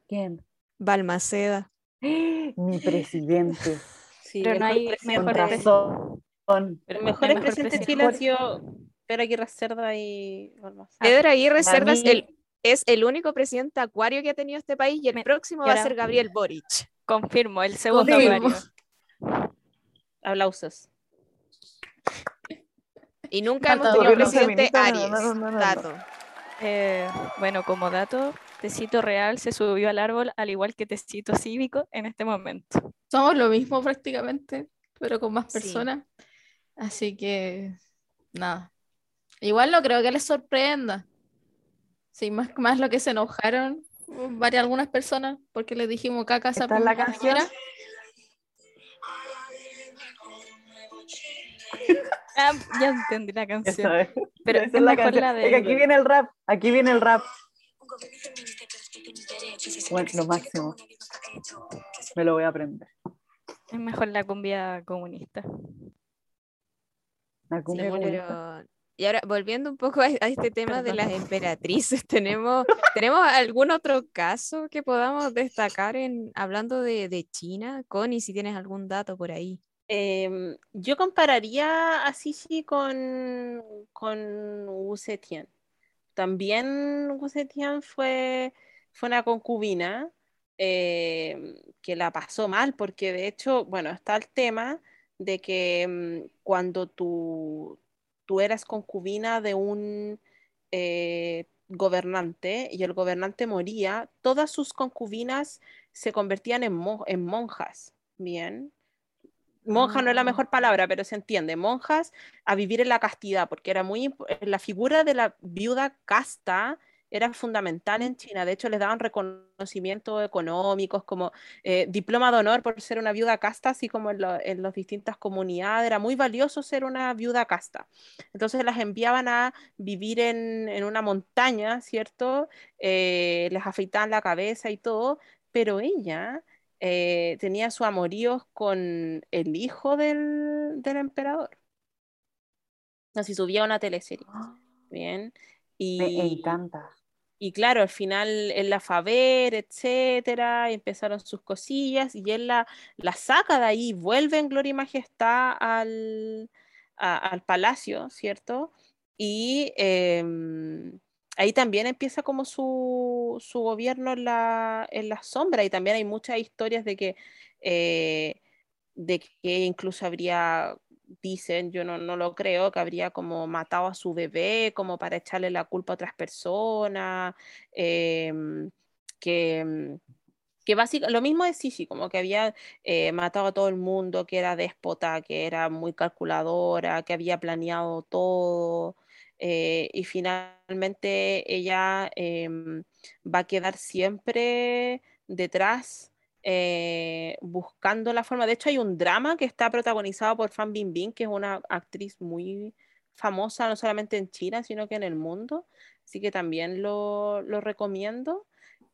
¿Quién? Balmaceda. Mi presidente. Sí, Pero no hay presidente- mejor razón. El El mejor mejor presidente de presidente. Chile ha sido Pedro Aguirre Cerda y. Pedro Aguirre el- es el único presidente acuario que ha tenido este país y el Me- próximo y va a ser Gabriel Boric. Confirmo, el segundo Confirmo. acuario. Aplausos. Y nunca Falta hemos tenido presidente Aries. no, no, no, no. Dato. Eh, bueno, como dato, Tecito Real se subió al árbol al igual que Tecito Cívico en este momento. Somos lo mismo prácticamente, pero con más Sí. personas. Así que, nada. Igual no creo que les sorprenda. Sí, más, más lo que se enojaron varias algunas personas porque les dijimos caca a esa ¿Está en la canción? Ah, ya entendí la Eso canción. es. Pero Esa es es la mejor canción. la Es que aquí de... viene el rap. Aquí viene el rap. Bueno, lo máximo. Me lo voy a aprender. Es mejor la cumbia comunista. La cumbia comunista. Y ahora, volviendo un poco a, a este tema de las emperatrices, ¿tenemos, ¿tenemos algún otro caso que podamos destacar en hablando de, de China? Connie, si tienes algún dato por ahí. Em, yo compararía a Sisi con, con Wu Zetian. También Wu Zetian fue, fue una concubina em, que la pasó mal, porque de hecho, bueno, está el tema de que em, cuando tú, tú eras concubina de un eh, gobernante y el gobernante moría, todas sus concubinas se convertían en, mo- en monjas, ¿bien? monja no es la Ah. mejor palabra, pero se entiende, monjas a vivir en la castidad, porque era muy la figura de la viuda casta era fundamental en China. De hecho, les daban reconocimientos económicos como eh, diploma de honor por ser una viuda casta, así como en, las distintas comunidades. Era muy valioso ser una viuda casta. Entonces las enviaban a vivir en, una montaña, ¿cierto? Eh, les afeitaban la cabeza y todo, pero ella eh, tenía su amoríos con el hijo del, emperador. Así subía una teleserie. Bien. Y, Me encanta. Y claro, al final él la fue a ver, etcétera, empezaron sus cosillas, y él la, la saca de ahí, vuelve en gloria y majestad al, al palacio, ¿cierto? Y em, ahí también empieza como su, su gobierno en la, en la, sombra, y también hay muchas historias de que, eh, de que incluso habría dicen, yo no, lo creo, que habría como matado a su bebé como para echarle la culpa a otras personas, em, que, em, que básicamente, lo mismo de Sisi, como que había eh, matado a todo el mundo, que era déspota, que era muy calculadora, que había planeado todo, eh, y finalmente ella em, va a quedar siempre detrás eh, buscando la forma. De hecho, hay un drama que está protagonizado por Fan Bingbing, que es una actriz muy famosa, no solamente en China, sino que en el mundo. Así que también lo, lo recomiendo.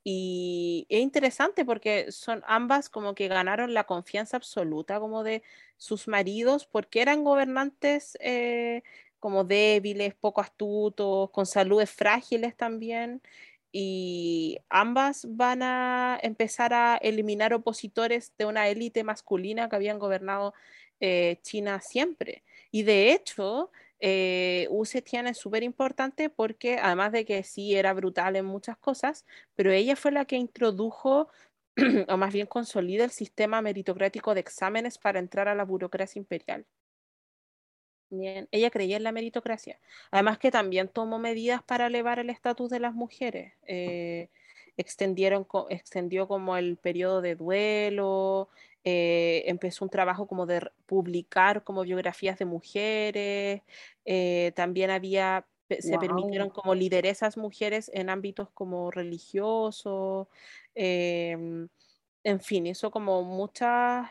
Y es interesante porque son ambas como que ganaron la confianza absoluta como de sus maridos porque eran gobernantes eh, como débiles, poco astutos, con saludes frágiles también y ambas van a empezar a eliminar opositores de una élite masculina que habían gobernado eh, China siempre. Y de hecho, eh, Wu Zetian es súper importante porque además de que sí era brutal en muchas cosas, pero ella fue la que introdujo o más bien consolida el sistema meritocrático de exámenes para entrar a la burocracia imperial. Bien, ella creía en la meritocracia. Además que también tomó medidas para elevar el estatus de las mujeres. Eh, extendieron, extendió como el periodo de duelo, eh, empezó un trabajo como de publicar como biografías de mujeres, eh, también había, se permitieron como lideresas mujeres en ámbitos como religiosos, em, en fin, eso como muchas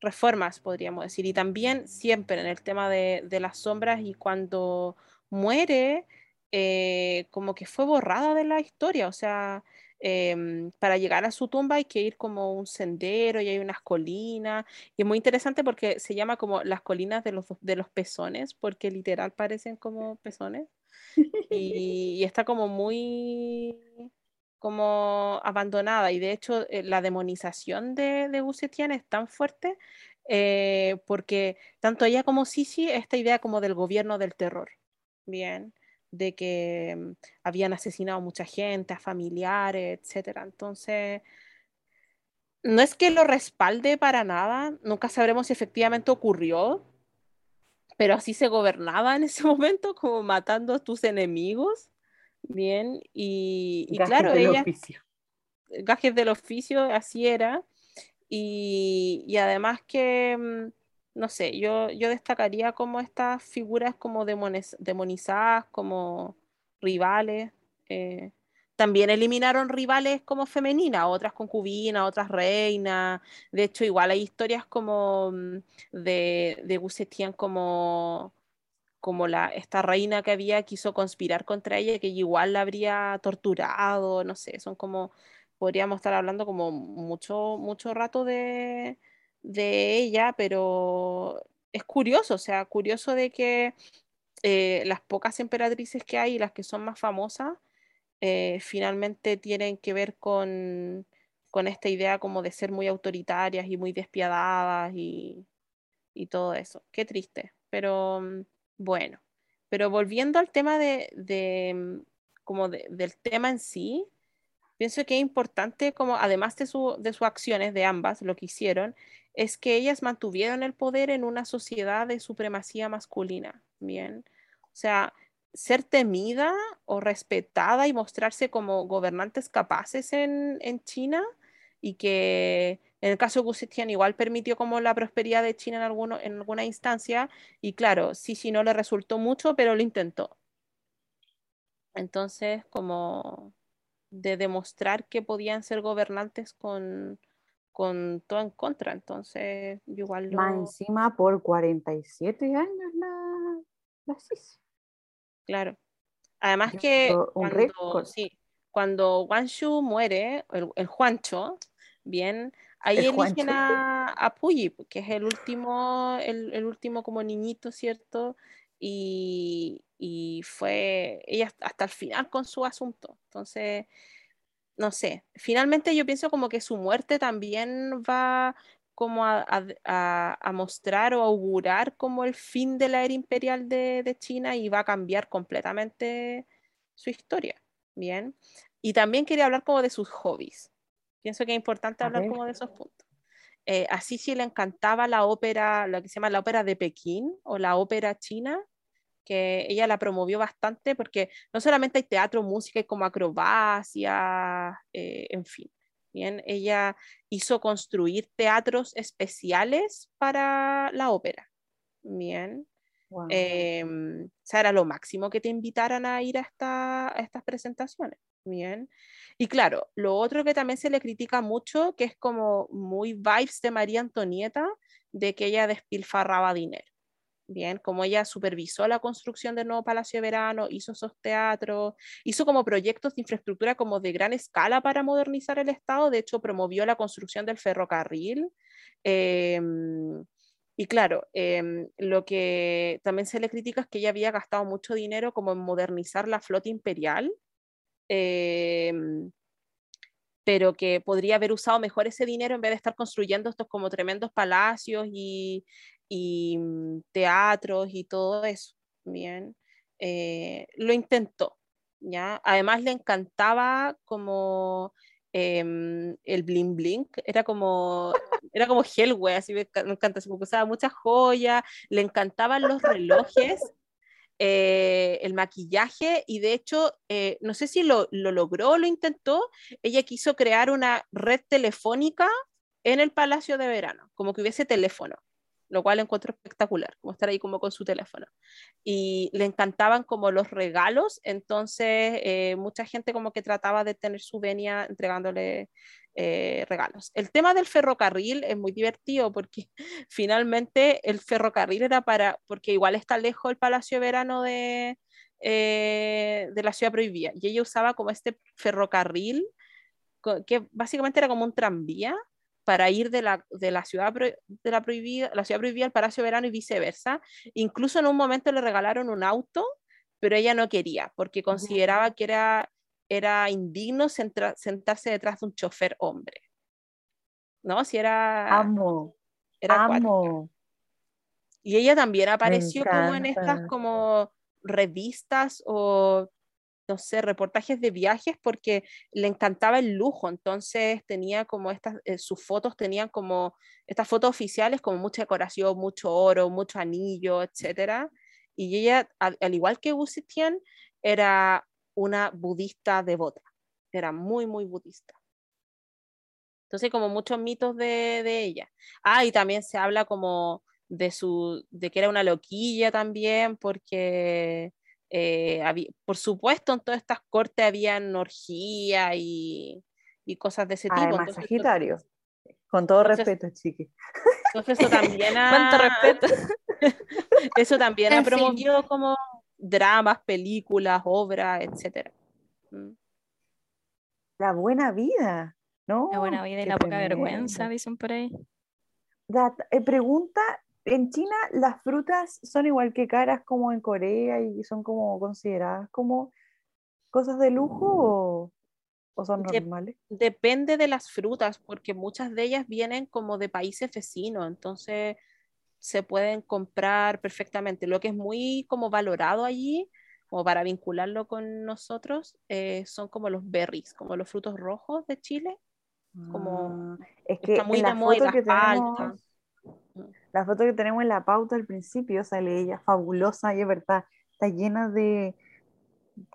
reformas, podríamos decir. Y también siempre en el tema de, las sombras y cuando muere, eh, como que fue borrada de la historia. O sea, em, para llegar a su tumba hay que ir como un sendero y hay unas colinas. Y es muy interesante porque se llama como las colinas de los, de los pezones, porque literal parecen como pezones. y está como muy como abandonada y de hecho eh, la demonización de, de es tan fuerte eh, porque tanto ella como Sisi esta idea como del gobierno del terror, bien, de que mm, habían asesinado a mucha gente, a familiares, etcétera. Entonces, no es que lo respalde para nada, nunca sabremos si efectivamente ocurrió, pero así se gobernaba en ese momento, como matando a tus enemigos Bien, y, claro, del ella, oficio. gajes del oficio, así era. Y, además que, mm, no sé, yo, yo destacaría como estas figuras como demonizadas, como rivales. Eh, también eliminaron rivales como femeninas, otras concubinas, otras reinas. De hecho, igual hay historias como mm, de, de como como la, esta reina que había quiso conspirar contra ella, que igual la habría torturado, no sé, son como, podríamos estar hablando como mucho, mucho rato de, ella, pero es curioso, o sea, curioso de que eh, las pocas emperatrices que hay, las que son más famosas, eh, finalmente tienen que ver con, con esta idea como de ser muy autoritarias y muy despiadadas y, y todo eso. Qué triste, pero mm, bueno, pero volviendo al tema de, mm, como del tema en sí, pienso que es importante, como además de, su, de sus acciones, de ambas, lo que hicieron, es que ellas mantuvieron el poder en una sociedad de supremacía masculina, ¿bien? O sea, ser temida o respetada y mostrarse como gobernantes capaces en, en China y que en el caso de Wu igual permitió como la prosperidad de China en, alguno, en alguna instancia y claro, sí, sí, no le resultó mucho, pero lo intentó. Entonces, como de demostrar que podían ser gobernantes con, con todo en contra. Entonces, igual Más lo... encima por 47 años la, la CIS. Claro. Además que un cuando, sí, cuando Wanshu muere, el, el Juancho, bien, ahí El eligen a, a Puyi, que es el último, el, el último como niñito, ¿cierto? Y, y fue ella hasta el final con su asunto. Entonces, no sé, finalmente yo pienso como que su muerte también va como a, a- a- a mostrar o augurar como el fin de la era imperial de, de China y va a cambiar completamente su historia. Bien. Y también quería hablar como de sus hobbies. Pienso que es importante hablar como de esos puntos. Eh, a Sisi le encantaba la ópera, lo que se llama la ópera de Pekín o la ópera china, que ella la promovió bastante porque no solamente hay teatro, música, hay como acrobacia, eh, en fin. Bien, ella hizo construir teatros especiales para la ópera. Bien. Wow. Eh, o sea, era lo máximo que te invitaran a ir a, esta- a estas presentaciones. Bien. Y claro, lo otro que también se le critica mucho, que es como muy vibes de María Antonieta, de que ella despilfarraba dinero. Bien, como ella supervisó la construcción del nuevo Palacio de Verano, hizo esos teatros, hizo como proyectos de infraestructura como de gran escala para modernizar el Estado, de hecho promovió la construcción del ferrocarril. em, y claro, em, lo que también se le critica es que ella había gastado mucho dinero como en modernizar la flota imperial, em, pero que podría haber usado mejor ese dinero en vez de estar construyendo estos como tremendos palacios y, mm, teatros y todo eso. Bien, Eh, lo intentó, ¿ya? Además le encantaba como em, el bling bling, era como, era como Hellway, así me, enca- me encanta, que usaba muchas joyas, le encantaban los relojes, eh, el maquillaje y de hecho, eh, no sé si lo, lo logró o lo intentó, ella quiso crear una red telefónica en el Palacio de Verano, como que hubiese teléfono, lo cual encuentro espectacular, como estar ahí como con su teléfono. Y le encantaban como los regalos, entonces eh, mucha gente como que trataba de tener su venia entregándole eh, regalos. El tema del ferrocarril es muy divertido porque finalmente el ferrocarril era para, porque igual está lejos el Palacio Verano de, eh, de la ciudad prohibida, y ella usaba como este ferrocarril, que básicamente era como un tranvía para ir de la, de la ciudad pro- de la prohibida, la ciudad prohibida al Palacio Verano y viceversa. Incluso en un momento le regalaron un auto, pero ella no quería, porque consideraba que era, era indigno sentra- sentarse detrás de un chofer hombre. ¿No? Si era, Amo, era amo. Y ella también apareció como en estas como revistas o no sé, reportajes de viajes porque le encantaba el lujo, entonces tenía como estas, eh, sus fotos tenían como estas fotos oficiales como mucha decoración, mucho oro, mucho anillo, etcétera. Y ella, al, al igual que Wu Zetian, era una budista devota, era muy, muy budista. Entonces, como muchos mitos de, de ella. Ah, y también se habla como de su, de que era una loquilla también, porque eh, había- por supuesto en todas estas cortes habían orgía y, y cosas de ese tipo. Además, Sagitario. Con todo Entonces- respeto, chiqui. entonces eso también ha, Cuánto respeto. eso también En ha fin. promovido como dramas, películas, obras, etcétera. Mm. La buena vida, ¿no? La buena vida y la poca tremendo. vergüenza, dicen por ahí. Eh, pregunta, ¿en China las frutas son igual que caras como en Corea y son como consideradas como cosas de lujo o, o son normales? Depende de las frutas, porque muchas de ellas vienen como de países vecinos, entonces se pueden comprar perfectamente. Lo que es muy como valorado allí, como para vincularlo con nosotros, eh, son como los berries, como los frutos rojos de Chile. como Ah, es que Está muy en de moda que tenemos. La foto que tenemos en la pauta al principio sale ella fabulosa y es verdad, está llena de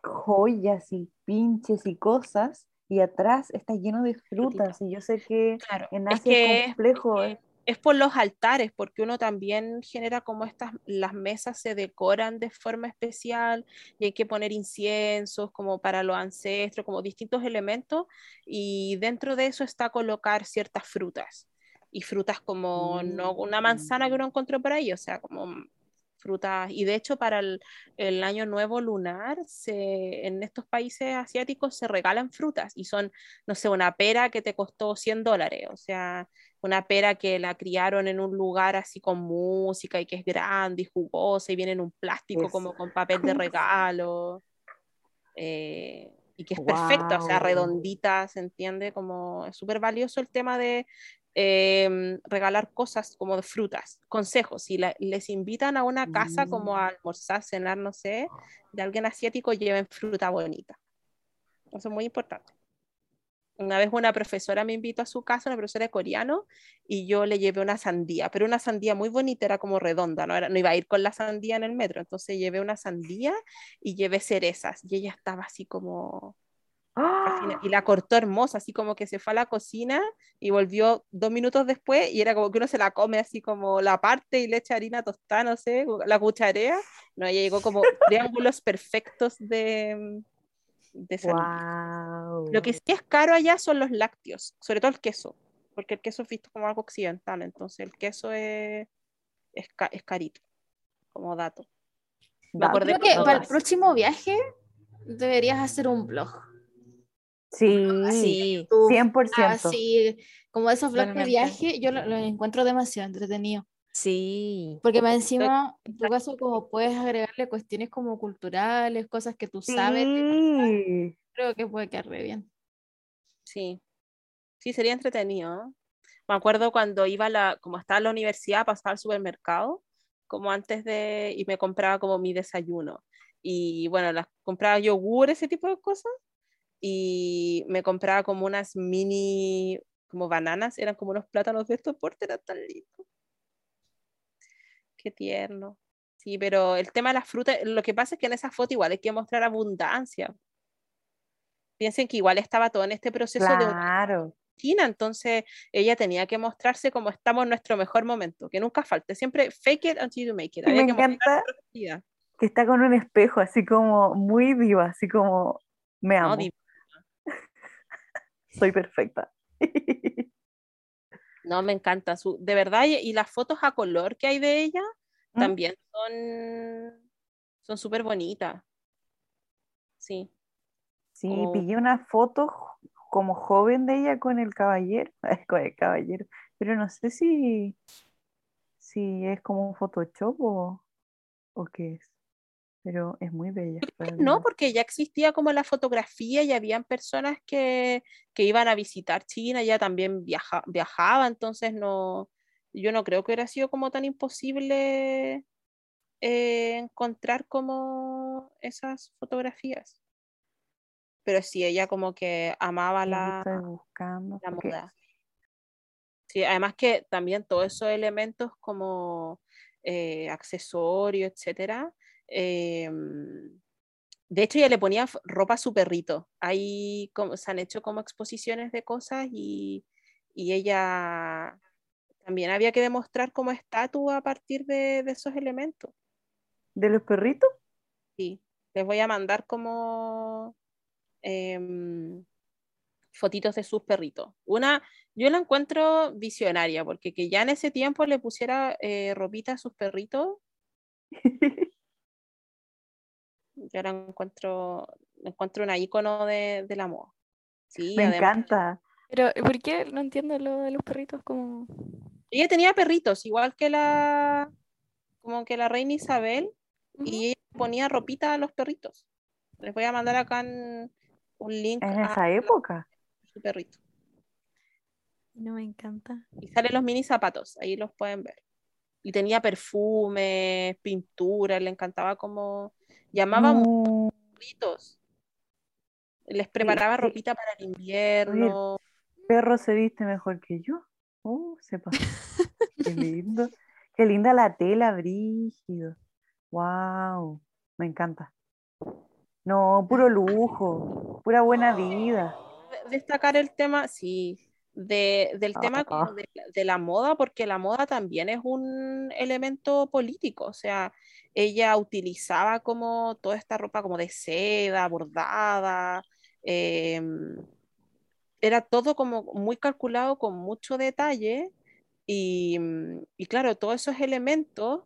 joyas y pinches y cosas y atrás está lleno de frutas y yo sé que Claro, en Asia es que es complejo porque- ¿eh? es por los altares, porque uno también genera como estas, las mesas se decoran de forma especial y hay que poner inciensos como para los ancestros, como distintos elementos y dentro de eso está colocar ciertas frutas y frutas como no una manzana que uno encontró por ahí, o sea, como frutas. Y de hecho, para el, el, año nuevo lunar, se, en estos países asiáticos se regalan frutas y son, no sé, una pera que te costó 100 dólares, o sea, una pera que la criaron en un lugar así con música y que es grande y jugosa y viene en un plástico como con papel de regalo. Eh, y que es perfecta, o sea, redondita, ¿se entiende? Como es súper valioso el tema de Em, regalar cosas como frutas, consejos, si les invitan a una casa como a mm. almorzar, cenar, no sé, de alguien asiático, lleven fruta bonita. Eso es muy importante. Una vez una profesora me invitó a su casa, una profesora de coreano, y yo le llevé una sandía, pero una sandía muy bonita, era como redonda, no, era, no iba a ir con la sandía en el metro, entonces llevé una sandía y llevé cerezas, y ella estaba así como ¡Ah! Y la cortó hermosa, así como que se fue a la cocina y volvió dos minutos después y era como que uno se la come así como la parte y le echa harina tostada, no sé, la cucharea. No, ella llegó como triángulos perfectos de, de Lo que sí es caro allá son los lácteos, sobre todo el queso, porque el queso es visto como algo occidental, entonces el queso es, es, es carito, como dato. Me Creo que para el próximo viaje deberías hacer un blog Sí, sí, 100%. Ah, sí, como esos vlogs de viaje, yo lo, encuentro demasiado entretenido. Sí. Porque más encima, en tu caso, como puedes agregarle cuestiones como culturales, cosas que tú sabes, creo que puede quedar re bien. Sí, sí, sería entretenido. Me acuerdo cuando iba a la, como estaba en la universidad, pasaba al supermercado, como antes de, y me compraba como mi desayuno. Y bueno, las compraba yogur, ese tipo de cosas y me compraba como unas mini, como bananas, eran como unos plátanos de estos portes, era tan lindo. Qué tierno. Sí, pero el tema de las frutas, lo que pasa es que en esa foto igual hay que mostrar abundancia. Piensen que igual estaba todo en este proceso claro. de China, entonces ella tenía que mostrarse como estamos en nuestro mejor momento, que nunca falte, siempre fake it until you make it. me encanta que está con un espejo así como muy viva, así como me amo soy perfecta. No, me encanta. Su, de verdad, y, las fotos a color que hay de ella ¿Mm? también son son súper bonitas. Sí. Sí, pillé una foto como joven de ella con el caballero, con el caballero, pero no sé si, si es como un Photoshop o, o qué es pero es muy bella. No, porque ya existía como la fotografía y habían personas que, que iban a visitar China, ya también viaja, viajaba, entonces no, yo no creo que hubiera sido como tan imposible eh, encontrar como esas fotografías. Pero sí, ella como que amaba la, la moda. Sí, además que también todos esos elementos como eh, accesorios, etcétera, Em, de hecho, ella le ponía ropa a su perrito. Ahí como, se han hecho como exposiciones de cosas y, ella también había que demostrar como estatua a partir de, esos elementos. ¿De los perritos? Sí, les voy a mandar como em, fotitos de sus perritos. Una, yo la encuentro visionaria, porque que ya en ese tiempo le pusiera eh, ropita a sus perritos, yo ahora encuentro, encuentro una icono de, la moda. Sí, Me encanta. Pero, ¿por qué no entiendo lo de los perritos? Como... Ella tenía perritos, igual que la, como que la reina Isabel, y ella ponía ropita a los perritos. Les voy a mandar acá un link. En esa época. Su perrito. No me encanta. Y salen los mini zapatos, ahí los pueden ver. Y tenía perfume, pintura, le encantaba como Llamaba no. Les preparaba ropita para el invierno. el perro se viste mejor que yo. Uh, se Qué lindo. Qué linda la tela, brígido. Wow, me encanta. No, puro lujo, pura buena vida. Destacar el tema, sí, de, del tema como Ah. de, de la moda, porque la moda también es un elemento político, o sea, ella utilizaba como toda esta ropa como de seda, bordada, em, era todo como muy calculado con mucho detalle y, y claro, todos esos elementos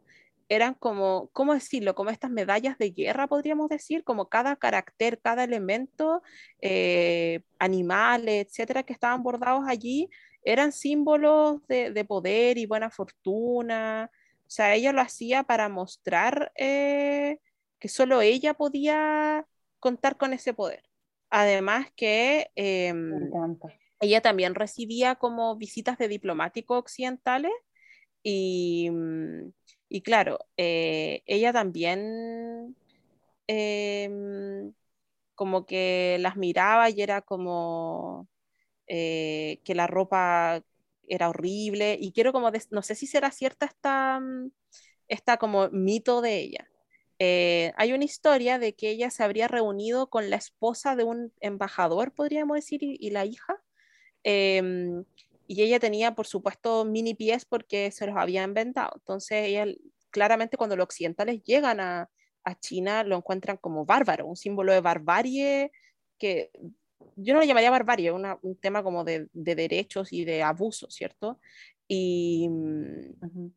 eran como, ¿cómo decirlo? Como estas medallas de guerra, podríamos decir, como cada carácter, cada elemento, eh, animales, etcétera, que estaban bordados allí, eran símbolos de, de poder y buena fortuna. O sea, ella lo hacía para mostrar eh, que solo ella podía contar con ese poder. Además que encanta. ella también recibía como visitas de diplomáticos occidentales y, mm, y claro, eh, ella también em, como que las miraba y era como eh, que la ropa era horrible y quiero como, no sé si será cierta esta, mm, esta como mito de ella. Eh, hay una historia de que ella se habría reunido con la esposa de un embajador, podríamos decir, y, y la hija, Em, y ella tenía, por supuesto, mini pies porque se los había inventado. Entonces, ella, claramente cuando los occidentales llegan a, a China, lo encuentran como bárbaro, un símbolo de barbarie que yo no lo llamaría barbarie, una- un tema como de, de derechos y de abuso, ¿cierto? Y, mm,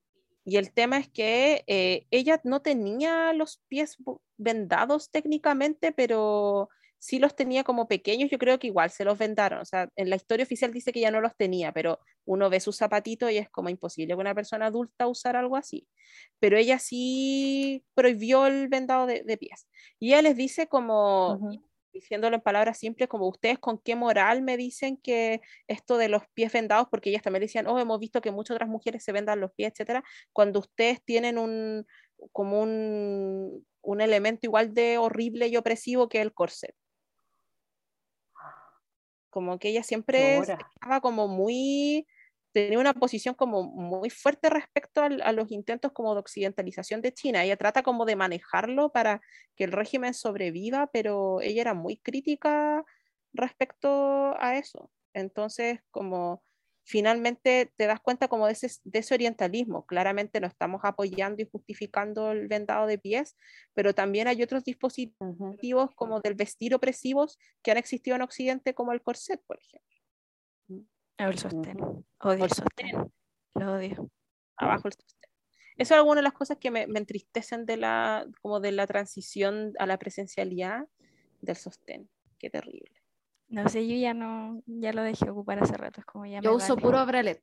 y el tema es que eh, ella no tenía los pies vendados técnicamente, pero sí los tenía como pequeños. Yo creo que igual se los vendaron. O sea, en la historia oficial dice que ya no los tenía, pero uno ve sus zapatitos y es como imposible que una persona adulta usara algo así. Pero ella sí prohibió el vendado de, de pies. Y ella les dice como, Ujú. diciéndolo en palabras simples, como ustedes con qué moral me dicen que esto de los pies vendados, porque ellas también decían, oh, hemos visto que muchas otras mujeres se vendan los pies, etcétera, cuando ustedes tienen un, como un, un elemento igual de horrible y opresivo que el corset. Como que ella siempre estaba como muy, tenía una posición como muy fuerte respecto al- a los intentos como de occidentalización de China. Ella trata como de manejarlo para que el régimen sobreviva, pero ella era muy crítica respecto a eso. Entonces, como finalmente te das cuenta como de ese, de ese orientalismo. Claramente no estamos apoyando y justificando el vendado de pies, pero también hay otros dispositivos como del vestir opresivos que han existido en Occidente, como el corset, por ejemplo. El sostén. Odio el sostén. Lo odio. Abajo el sostén. Eso es alguna de las cosas que me, me entristecen de la, como de la transición a la presencialidad del sostén. Qué terrible. No sé, yo ya no, ya lo dejé ocupar hace rato. Es como ya Yo me uso vale. puro bralet.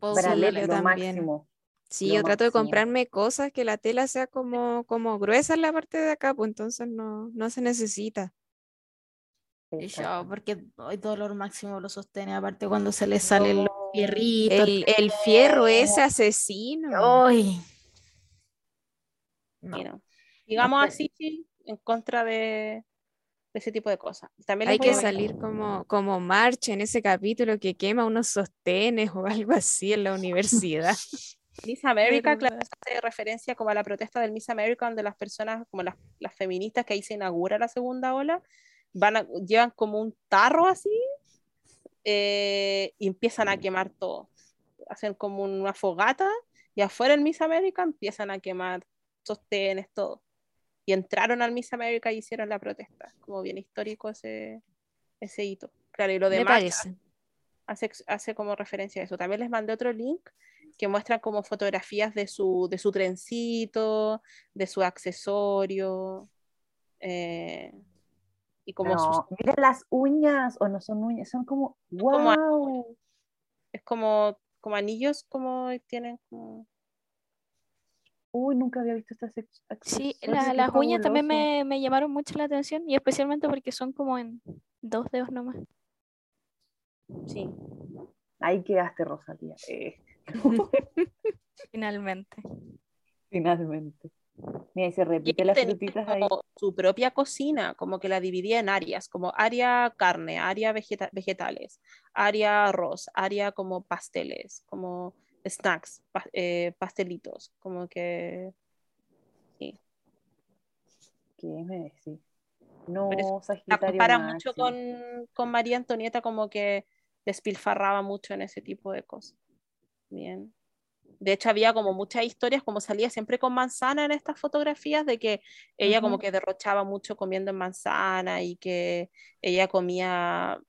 Puedo usar Bralet, yo lo también. máximo. Sí, Lo yo trato de comprarme cosas que la tela sea como, como gruesa en la parte de acá, pues entonces no, no se necesita. Y yo, porque hoy dolor máximo lo sostiene, aparte cuando se le salen los No. fierritos. El, el fierro ese asesino. ¡Ay! No. Digamos así, sí, en contra de ese tipo de cosas. También Hay que salir como, como March en ese capítulo que quema unos sostenes o algo así en la universidad. Miss America, claro, hace referencia como a la protesta del Miss America, donde las personas, como las, las feministas que ahí se inaugura la segunda ola, van a, llevan como un tarro así eh, y empiezan a quemar todo. Hacen como una fogata y afuera en Miss America empiezan a quemar sostenes, todo. Y entraron al Miss America y hicieron la protesta. Como bien histórico ese, ese hito. Claro, y lo demás hace, hace como referencia a eso. También les mandé otro link que muestra como fotografías de su, de su trencito, de su accesorio, eh, y como sus- mira las uñas, o no son uñas, son como, como wow. es como, como anillos, como tienen como... Uy, nunca había visto estas Sí, la- las uñas también me, me llamaron mucho la atención y especialmente porque son como en dos dedos nomás. Sí, Ahí quedaste, Rosalía. Eh, Finalmente. finalmente. Mira, y se repite ella las frutitas ahí. como su propia cocina, como que la dividía en áreas, como área carne, área vegeta- vegetales, área arroz, área como pasteles, como snacks, pa- eh, pastelitos, como que sí. ¿Qué me decís? No, eso La compara mucho con, con María Antonieta, como que despilfarraba mucho en ese tipo de cosas. Bien. De hecho, había como muchas historias, como salía siempre con manzana en estas fotografías, de que ella como que derrochaba mucho comiendo en manzana y que ella comía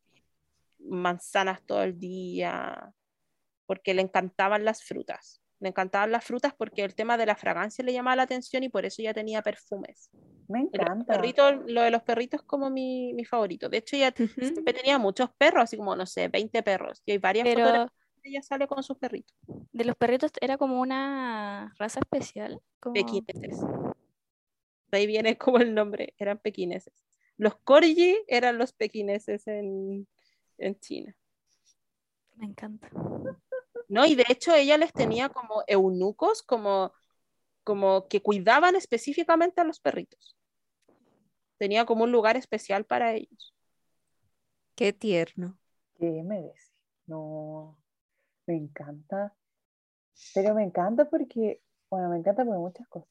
manzanas todo el día, porque le encantaban las frutas. Le encantaban las frutas porque el tema de la fragancia le llamaba la atención y por eso ella tenía perfumes. Me encanta. perritos, lo de los perritos es como mi, mi favorito. De hecho, ella siempre tenía muchos perros, así como, no sé, 20 perros. Y hay varias Pero fotografías que ella sale con sus perritos. de los perritos era como una raza especial. Como... Pequineses. De ahí viene como el nombre, eran pequineses. Los corgi eran los pequineses en, en China. Me encanta. ¿No? Y de hecho ella les tenía como eunucos, como, como que cuidaban específicamente a los perritos. Tenía como un lugar especial para ellos. Qué tierno. ¿Qué me decís? No, me encanta. Pero me encanta porque, bueno, me encanta por muchas cosas.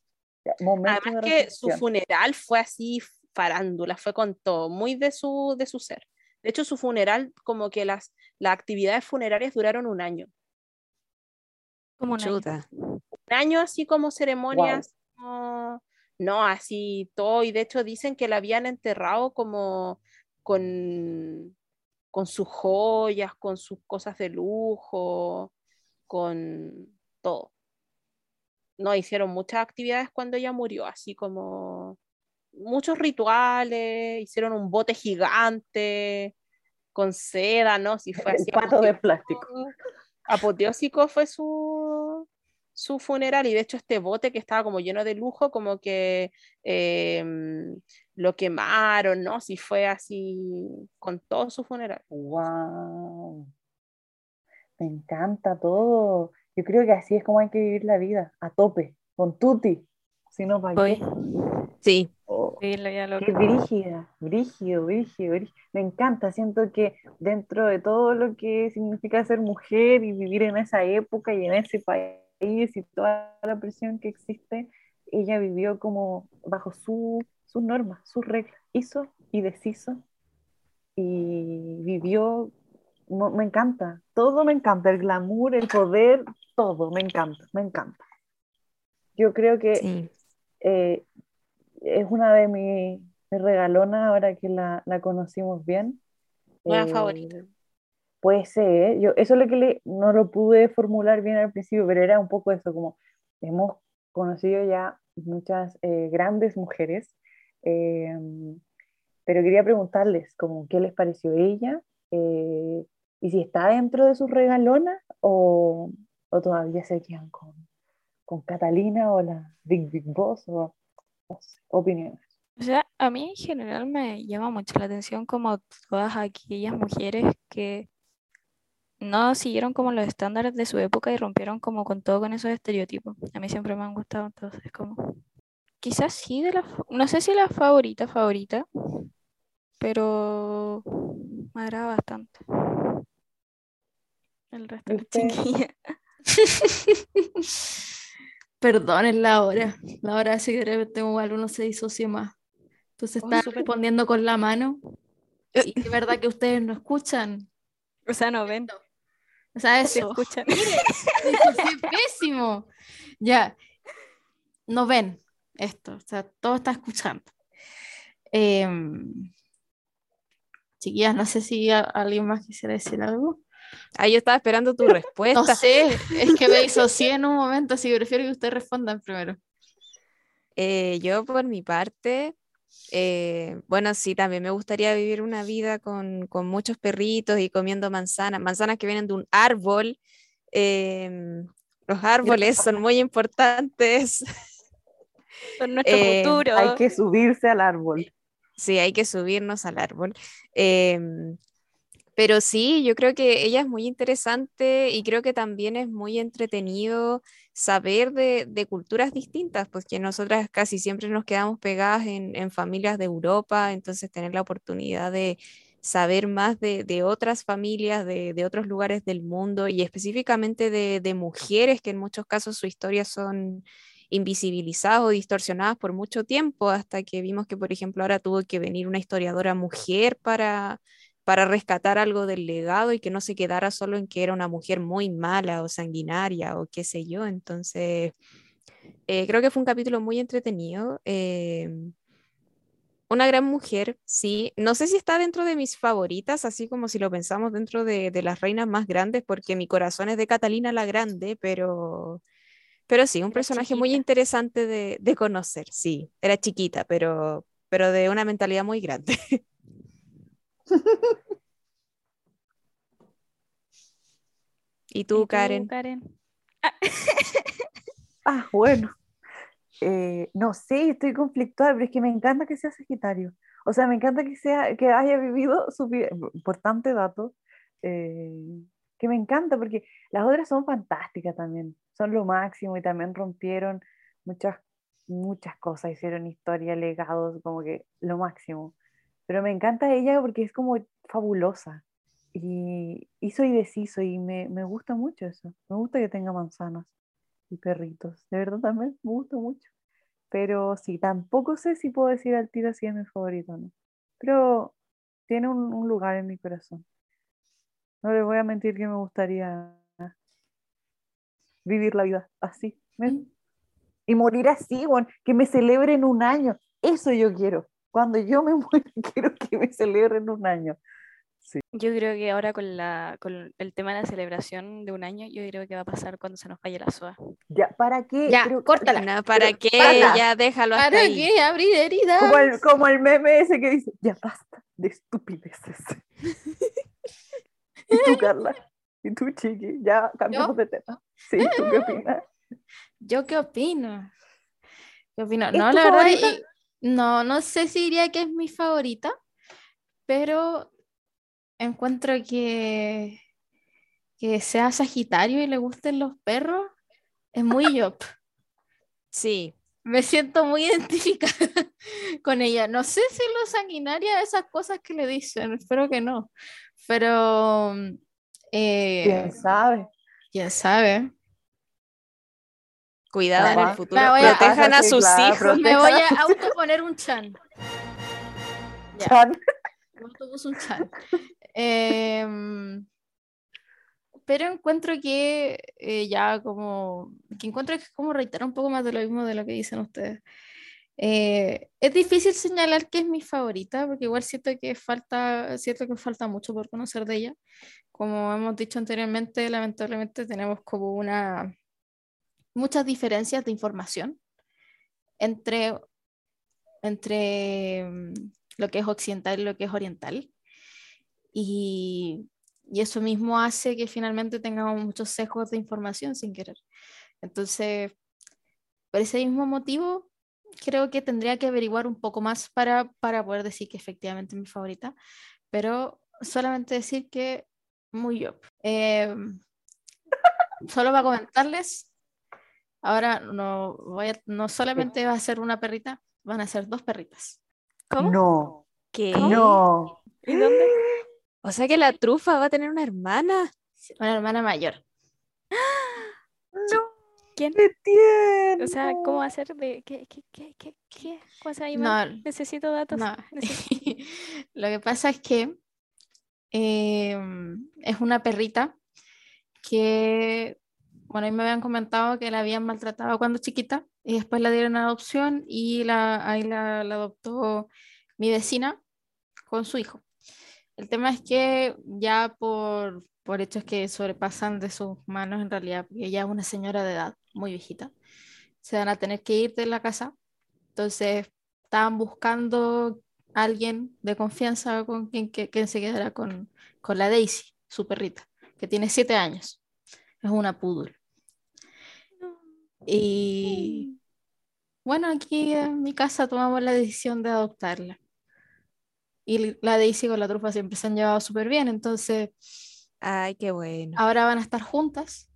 Momentos Además de que su funeral fue así farándula, fue con todo, muy de su, de su ser. De hecho, su funeral, como que las, las actividades funerarias duraron un año. Como un año. Chuta. un año así como ceremonias, no, no, así todo, y de hecho dicen que la habían enterrado como con, con sus joyas, con sus cosas de lujo, con todo. No, hicieron muchas actividades cuando ella murió, así como muchos rituales, hicieron un bote gigante con seda, ¿no? Si fue así pato de apoteósico plástico. apoteósico fue su, su funeral y de hecho este bote que estaba como lleno de lujo, como que eh, lo quemaron, ¿no? Si fue así con todo su funeral. Wow. Me encanta todo. Yo creo que así es como hay que vivir la vida, a tope, con tutti. Si no, ¿para qué? Sí, Oh. Ya loco. Qué brígida, brígido, brígido, brígido. Me encanta, siento que dentro de todo lo que significa ser mujer y vivir en esa época y en ese país y toda la presión que existe, ella vivió como bajo su, sus normas, sus reglas, hizo y deshizo y vivió, me encanta, todo me encanta, el glamour, el poder, todo, me encanta, me encanta. Yo creo que sí. eh, es una de mis mis regalonas ahora que la, la conocimos bien. Nueva Eh, favorita. Puede ser, yo, eso es lo que le, no lo pude formular bien al principio, pero era un poco eso, como hemos conocido ya muchas eh, grandes mujeres, eh, pero quería preguntarles como qué les pareció ella eh, y si está dentro de sus regalonas o, o todavía se quedan con, con Catalina o la Big Big Boss o no sé, opiniones. O sea, a mí en general me llama mucho la atención como todas aquellas mujeres que no siguieron como los estándares de su época y rompieron como con todo con esos estereotipos. A mí siempre me han gustado, entonces como... Quizás sí de las... No sé si la favorita, favorita, pero me agrada bastante. El resto de las ¿Viste? chiquillas. Perdón, es la hora. La hora que de repente igual uno se disocie más. Entonces está respondiendo con la mano. Y es verdad que ustedes no escuchan. O sea, no ven, O sea, se eso. escuchan. Me disocié pésimo. Ya. No ven esto. O sea, todo está escuchando. Em, chiquillas, no sé si alguien más quisiera decir algo. Ahí yo estaba esperando tu No respuesta. sé, es que me disocié en un momento, así que prefiero que ustedes respondan primero. Eh, yo por mi parte, eh, bueno, sí, también me gustaría vivir una vida con, con muchos perritos y comiendo manzanas, manzanas que vienen de un árbol. em, los árboles son muy importantes. Son nuestro Eh, futuro. Hay que subirse al árbol. Sí, hay que subirnos al árbol. Em, pero sí, yo creo que ella es muy interesante y creo que también es muy entretenido saber de, de culturas distintas, pues que nosotras casi siempre nos quedamos pegadas en, en familias de Europa, entonces tener la oportunidad de saber más de, de otras familias, de, de otros lugares del mundo y específicamente de, de mujeres que en muchos casos su historia son invisibilizadas o distorsionadas por mucho tiempo, hasta que vimos que, por ejemplo, ahora tuvo que venir una historiadora mujer para, para rescatar algo del legado y que no se quedara solo en que era una mujer muy mala o sanguinaria o qué sé yo. Entonces, eh, creo que fue un capítulo muy entretenido. eh, una gran mujer, sí. No sé si está dentro de mis favoritas, así como si lo pensamos dentro de, de las reinas más grandes, porque mi corazón es de Catalina la Grande, pero, pero sí, un Era personaje muy interesante de, de conocer, sí. Era chiquita, pero, pero de una mentalidad muy grande. ¿Y ¿Y tú, tú, Karen? Karen? Ah, bueno. Eh, no sé, estoy conflictuada, pero es que me encanta que sea Sagitario. O sea, me encanta que sea, que haya vivido su vida, importante dato, eh, que me encanta porque las otras son fantásticas también, son lo máximo y también rompieron muchas, muchas cosas, hicieron historia, legados, como que lo máximo. Pero me encanta ella porque es como fabulosa y, y soy deciso y me, me gusta mucho eso. Me gusta que tenga manzanas y perritos. De verdad también me gusta mucho. Pero sí, tampoco sé si puedo decir al tiro si es mi favorito o no. Pero tiene un, lugar en mi corazón. No le voy a mentir que me gustaría vivir la vida así. Y morir así, que me celebren un año. Eso yo quiero. Cuando yo me muera, quiero que me celebren un año. Yo creo que ahora con, la, con el tema de la celebración de un año, yo creo que va a pasar cuando se nos vaya la SOA. Ya, ¿para qué? Ya, Pero- córtala. No, ¿para pero qué? para. Ya déjalo hasta ¿Para ahí. qué abrir heridas? Como el, como el meme ese que dice, ya basta de estupideces. ¿Y tú, Carla? ¿Y tú, Chiqui? Ya cambiamos ¿Yo? de tema. Sí, ¿tú qué opinas? ¿Yo qué opino? ¿Qué opino? ¿Es No, la verdad, y- no, no sé si diría que es mi favorita, pero encuentro que que sea Sagitario y le gusten los perros es muy yo. Sí, Me siento muy identificada con ella. No sé si lo sanguinaria esas cosas que le dicen, espero que no. Pero eh, ¿Quién sabe? quién sabe. Cuidado en el futuro. Me voy a- Protejan a Sí, sus claro, hijos. Me voy a autoponer un chan. Ya. Chan. Me un chan. Em, pero encuentro que eh, ya como que encuentro que es como reiterar un poco más de lo mismo de lo que dicen ustedes. Eh, es difícil señalar que es mi favorita, porque igual siento que falta, siento que falta mucho por conocer de ella. Como hemos dicho anteriormente, lamentablemente tenemos como una muchas diferencias de información entre, entre mm, lo que es occidental y lo que es oriental. Y, y eso mismo hace que finalmente tengamos muchos sesgos de información sin querer. Entonces, por ese mismo motivo, creo que tendría que averiguar un poco más para, para poder decir que efectivamente es mi favorita, pero solamente decir que muy yo. Eh, solo para comentarles, ahora no, voy a- no solamente va a ser una perrita, van a ser dos perritas. ¿Cómo? No, ¿Qué? no. ¿Y dónde? O sea que la trufa va a tener una hermana. Una hermana mayor. No, ¿Quién? qué tierno. O sea, ¿cómo hacer de qué, qué, qué, qué, qué? No, Necesito datos. No. Necesito- Lo que pasa es que em, es una perrita que, bueno, ahí me habían comentado que la habían maltratado cuando chiquita y después la dieron a adopción y la, ahí la, la adoptó mi vecina con su hijo. El tema es que ya por, por hechos que sobrepasan de sus manos en realidad, porque ella es una señora de edad muy viejita, se van a tener que ir de la casa. Entonces estaban buscando a alguien de confianza con quien, que, quien se quedara con, con la Daisy, su perrita, que tiene siete años. Es una poodle. Y bueno, aquí en mi casa tomamos la decisión de adoptarla. Y la Daisy con la trufa siempre se han llevado súper bien, entonces Ay, qué bueno. ahora van a estar juntas.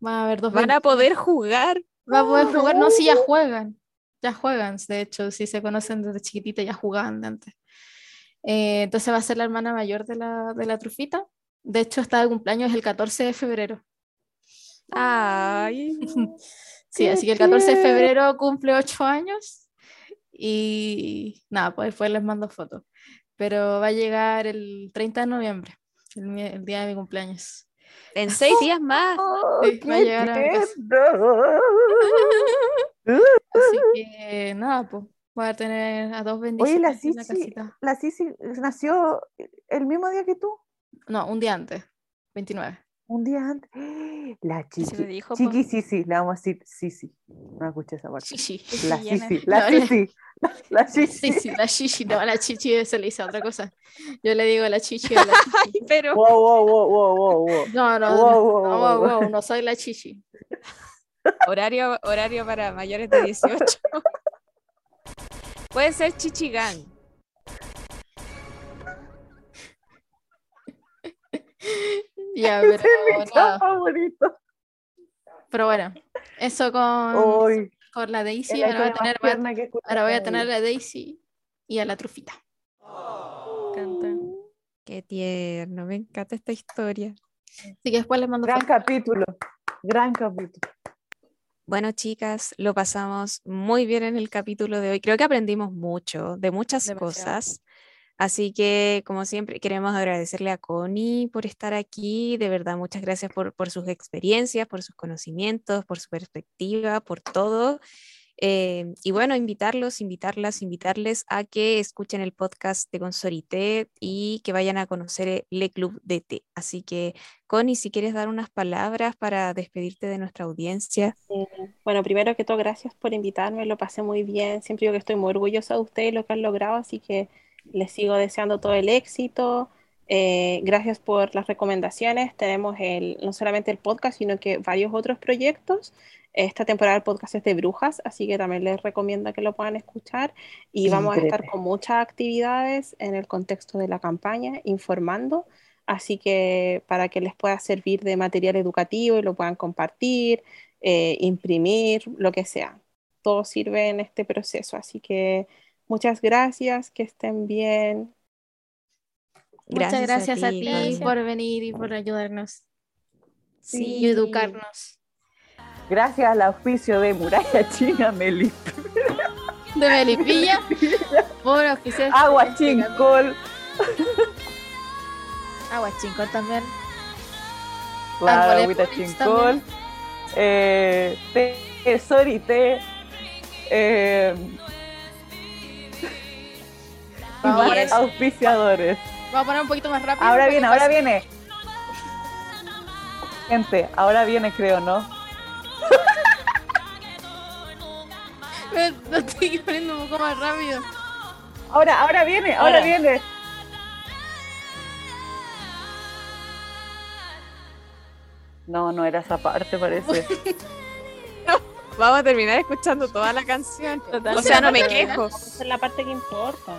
Van a haber dos Van a poder jugar. Va a poder jugar, no, si ya juegan, ya juegan, de hecho, si se conocen desde chiquitita, ya jugaban de antes. Eh, entonces va a ser la hermana mayor de la, de la trufita. De hecho, está de cumpleaños el 14 de febrero. Ay. Sí, ¡Qué así que el 14 de febrero cumple 8 años Y nada, pues después les mando fotos. Pero va a llegar el 30 de noviembre, el, el día de mi cumpleaños. En seis días más. ¡Oh, Sí, va a llegar a mi casa. Así que nada, pues voy a tener a dos Oye, bendiciones en la Sisi, la Sisi nació el mismo día que tú, No, un día antes, 29. Un día antes. La Se chiqui, lo dijo, po. chiqui Sisi, le vamos a decir Sisi. No escuché esa parte. Chichi. La. Sisi, la No, la- la, la Sí, sí, la chichi, no, la chichi se le dice otra cosa. Yo le digo la chichi o la chichi. Pero Wow, wow, wow, wow, wow, wow. No, no, Wow, no, wow, no, wow, wow, wow. no soy la chichi. horario, horario para mayores de 18. Puede ser chichigán. Ya, pero es mi chat nada. favorito. Pero bueno, eso con, con la Daisy. Ahora voy, a tener, ahora voy a tener a la Daisy y a la trufita. Canta. Qué tierno, me encanta esta historia. Así que después les mando Gran fotos. capítulo, gran capítulo. Bueno, chicas, lo pasamos muy bien en el capítulo de hoy. Creo que aprendimos mucho de muchas Demasiado. cosas. Así que, como siempre, queremos agradecerle a Connie por estar aquí. De verdad, muchas gracias por, sus experiencias, por sus conocimientos, por su perspectiva, por todo. Eh, y bueno, invitarlos, invitarlas, invitarles a que escuchen el podcast de Consorité y que vayan a conocer el Le Club de Té. Así que, Connie, si quieres dar unas palabras para despedirte de nuestra audiencia. Eh, Bueno, primero que todo, gracias por invitarme, lo pasé muy bien. Siempre digo que estoy muy orgullosa de ustedes y lo que han logrado, así que les sigo deseando todo el éxito. Eh, gracias por las recomendaciones. Tenemos el, no solamente el podcast, sino que varios otros proyectos. Esta temporada el podcast es de brujas, así que también les recomiendo que lo puedan escuchar. Y vamos a estar con muchas actividades en el contexto de la campaña, informando. Así que para que les pueda servir de material educativo y lo puedan compartir, eh, imprimir, lo que sea. Todo sirve en este proceso. Así que muchas gracias, que estén bien. Muchas gracias a ti, por venir y por ayudarnos Sí. y educarnos. Gracias al auspicio de Muralla China, Meli. De Melipilla, por. Agua Chincol. Agua chincol también. Claro, agüita Chincol. Eh, té. Eh, Vamos a auspiciadores. Vamos a poner un poquito más rápido. Ahora viene, ahora viene. Gente, ahora viene, creo, ¿no? Me- Lo estoy poniendo un poco más rápido. Ahora, ahora viene, ahora Ahora. viene. No, no era esa parte, parece. Vamos a terminar escuchando toda la canción. O sea, no me quejo. Esa es la parte que importa.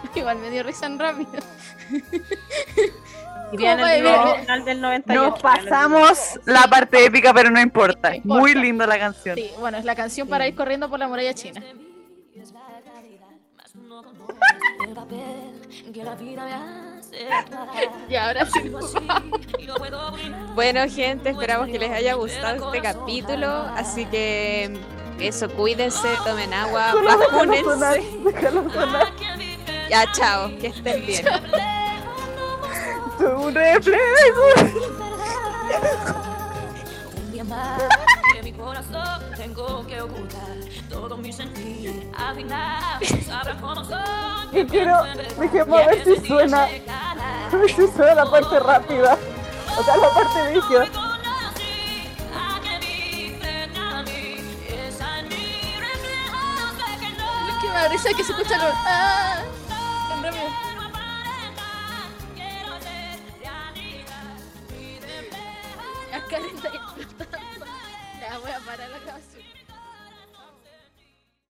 Igual me dio risa en rápido. Iría en ¿Cómo el va? video No. original del 98. Nos pasamos la parte épica, pero no importa. No importa. Muy linda la canción. Sí, bueno, es la canción para ir corriendo por la muralla china. Y ahora sí. Bueno, gente, esperamos que les haya gustado este capítulo. Así que eso, cuídense, tomen agua, vacúnense. Ya, chao, que estén bien. Un reflejo. Un día más que mi corazón tengo que ocultar todo mi sentir. Al final sabrás cómo soy. Y quiero, dejemos a ver si suena, a ver si suena la parte rápida. O sea, la parte vicio. Da risa que se escucha lo. ¡Ah! En voy a parar.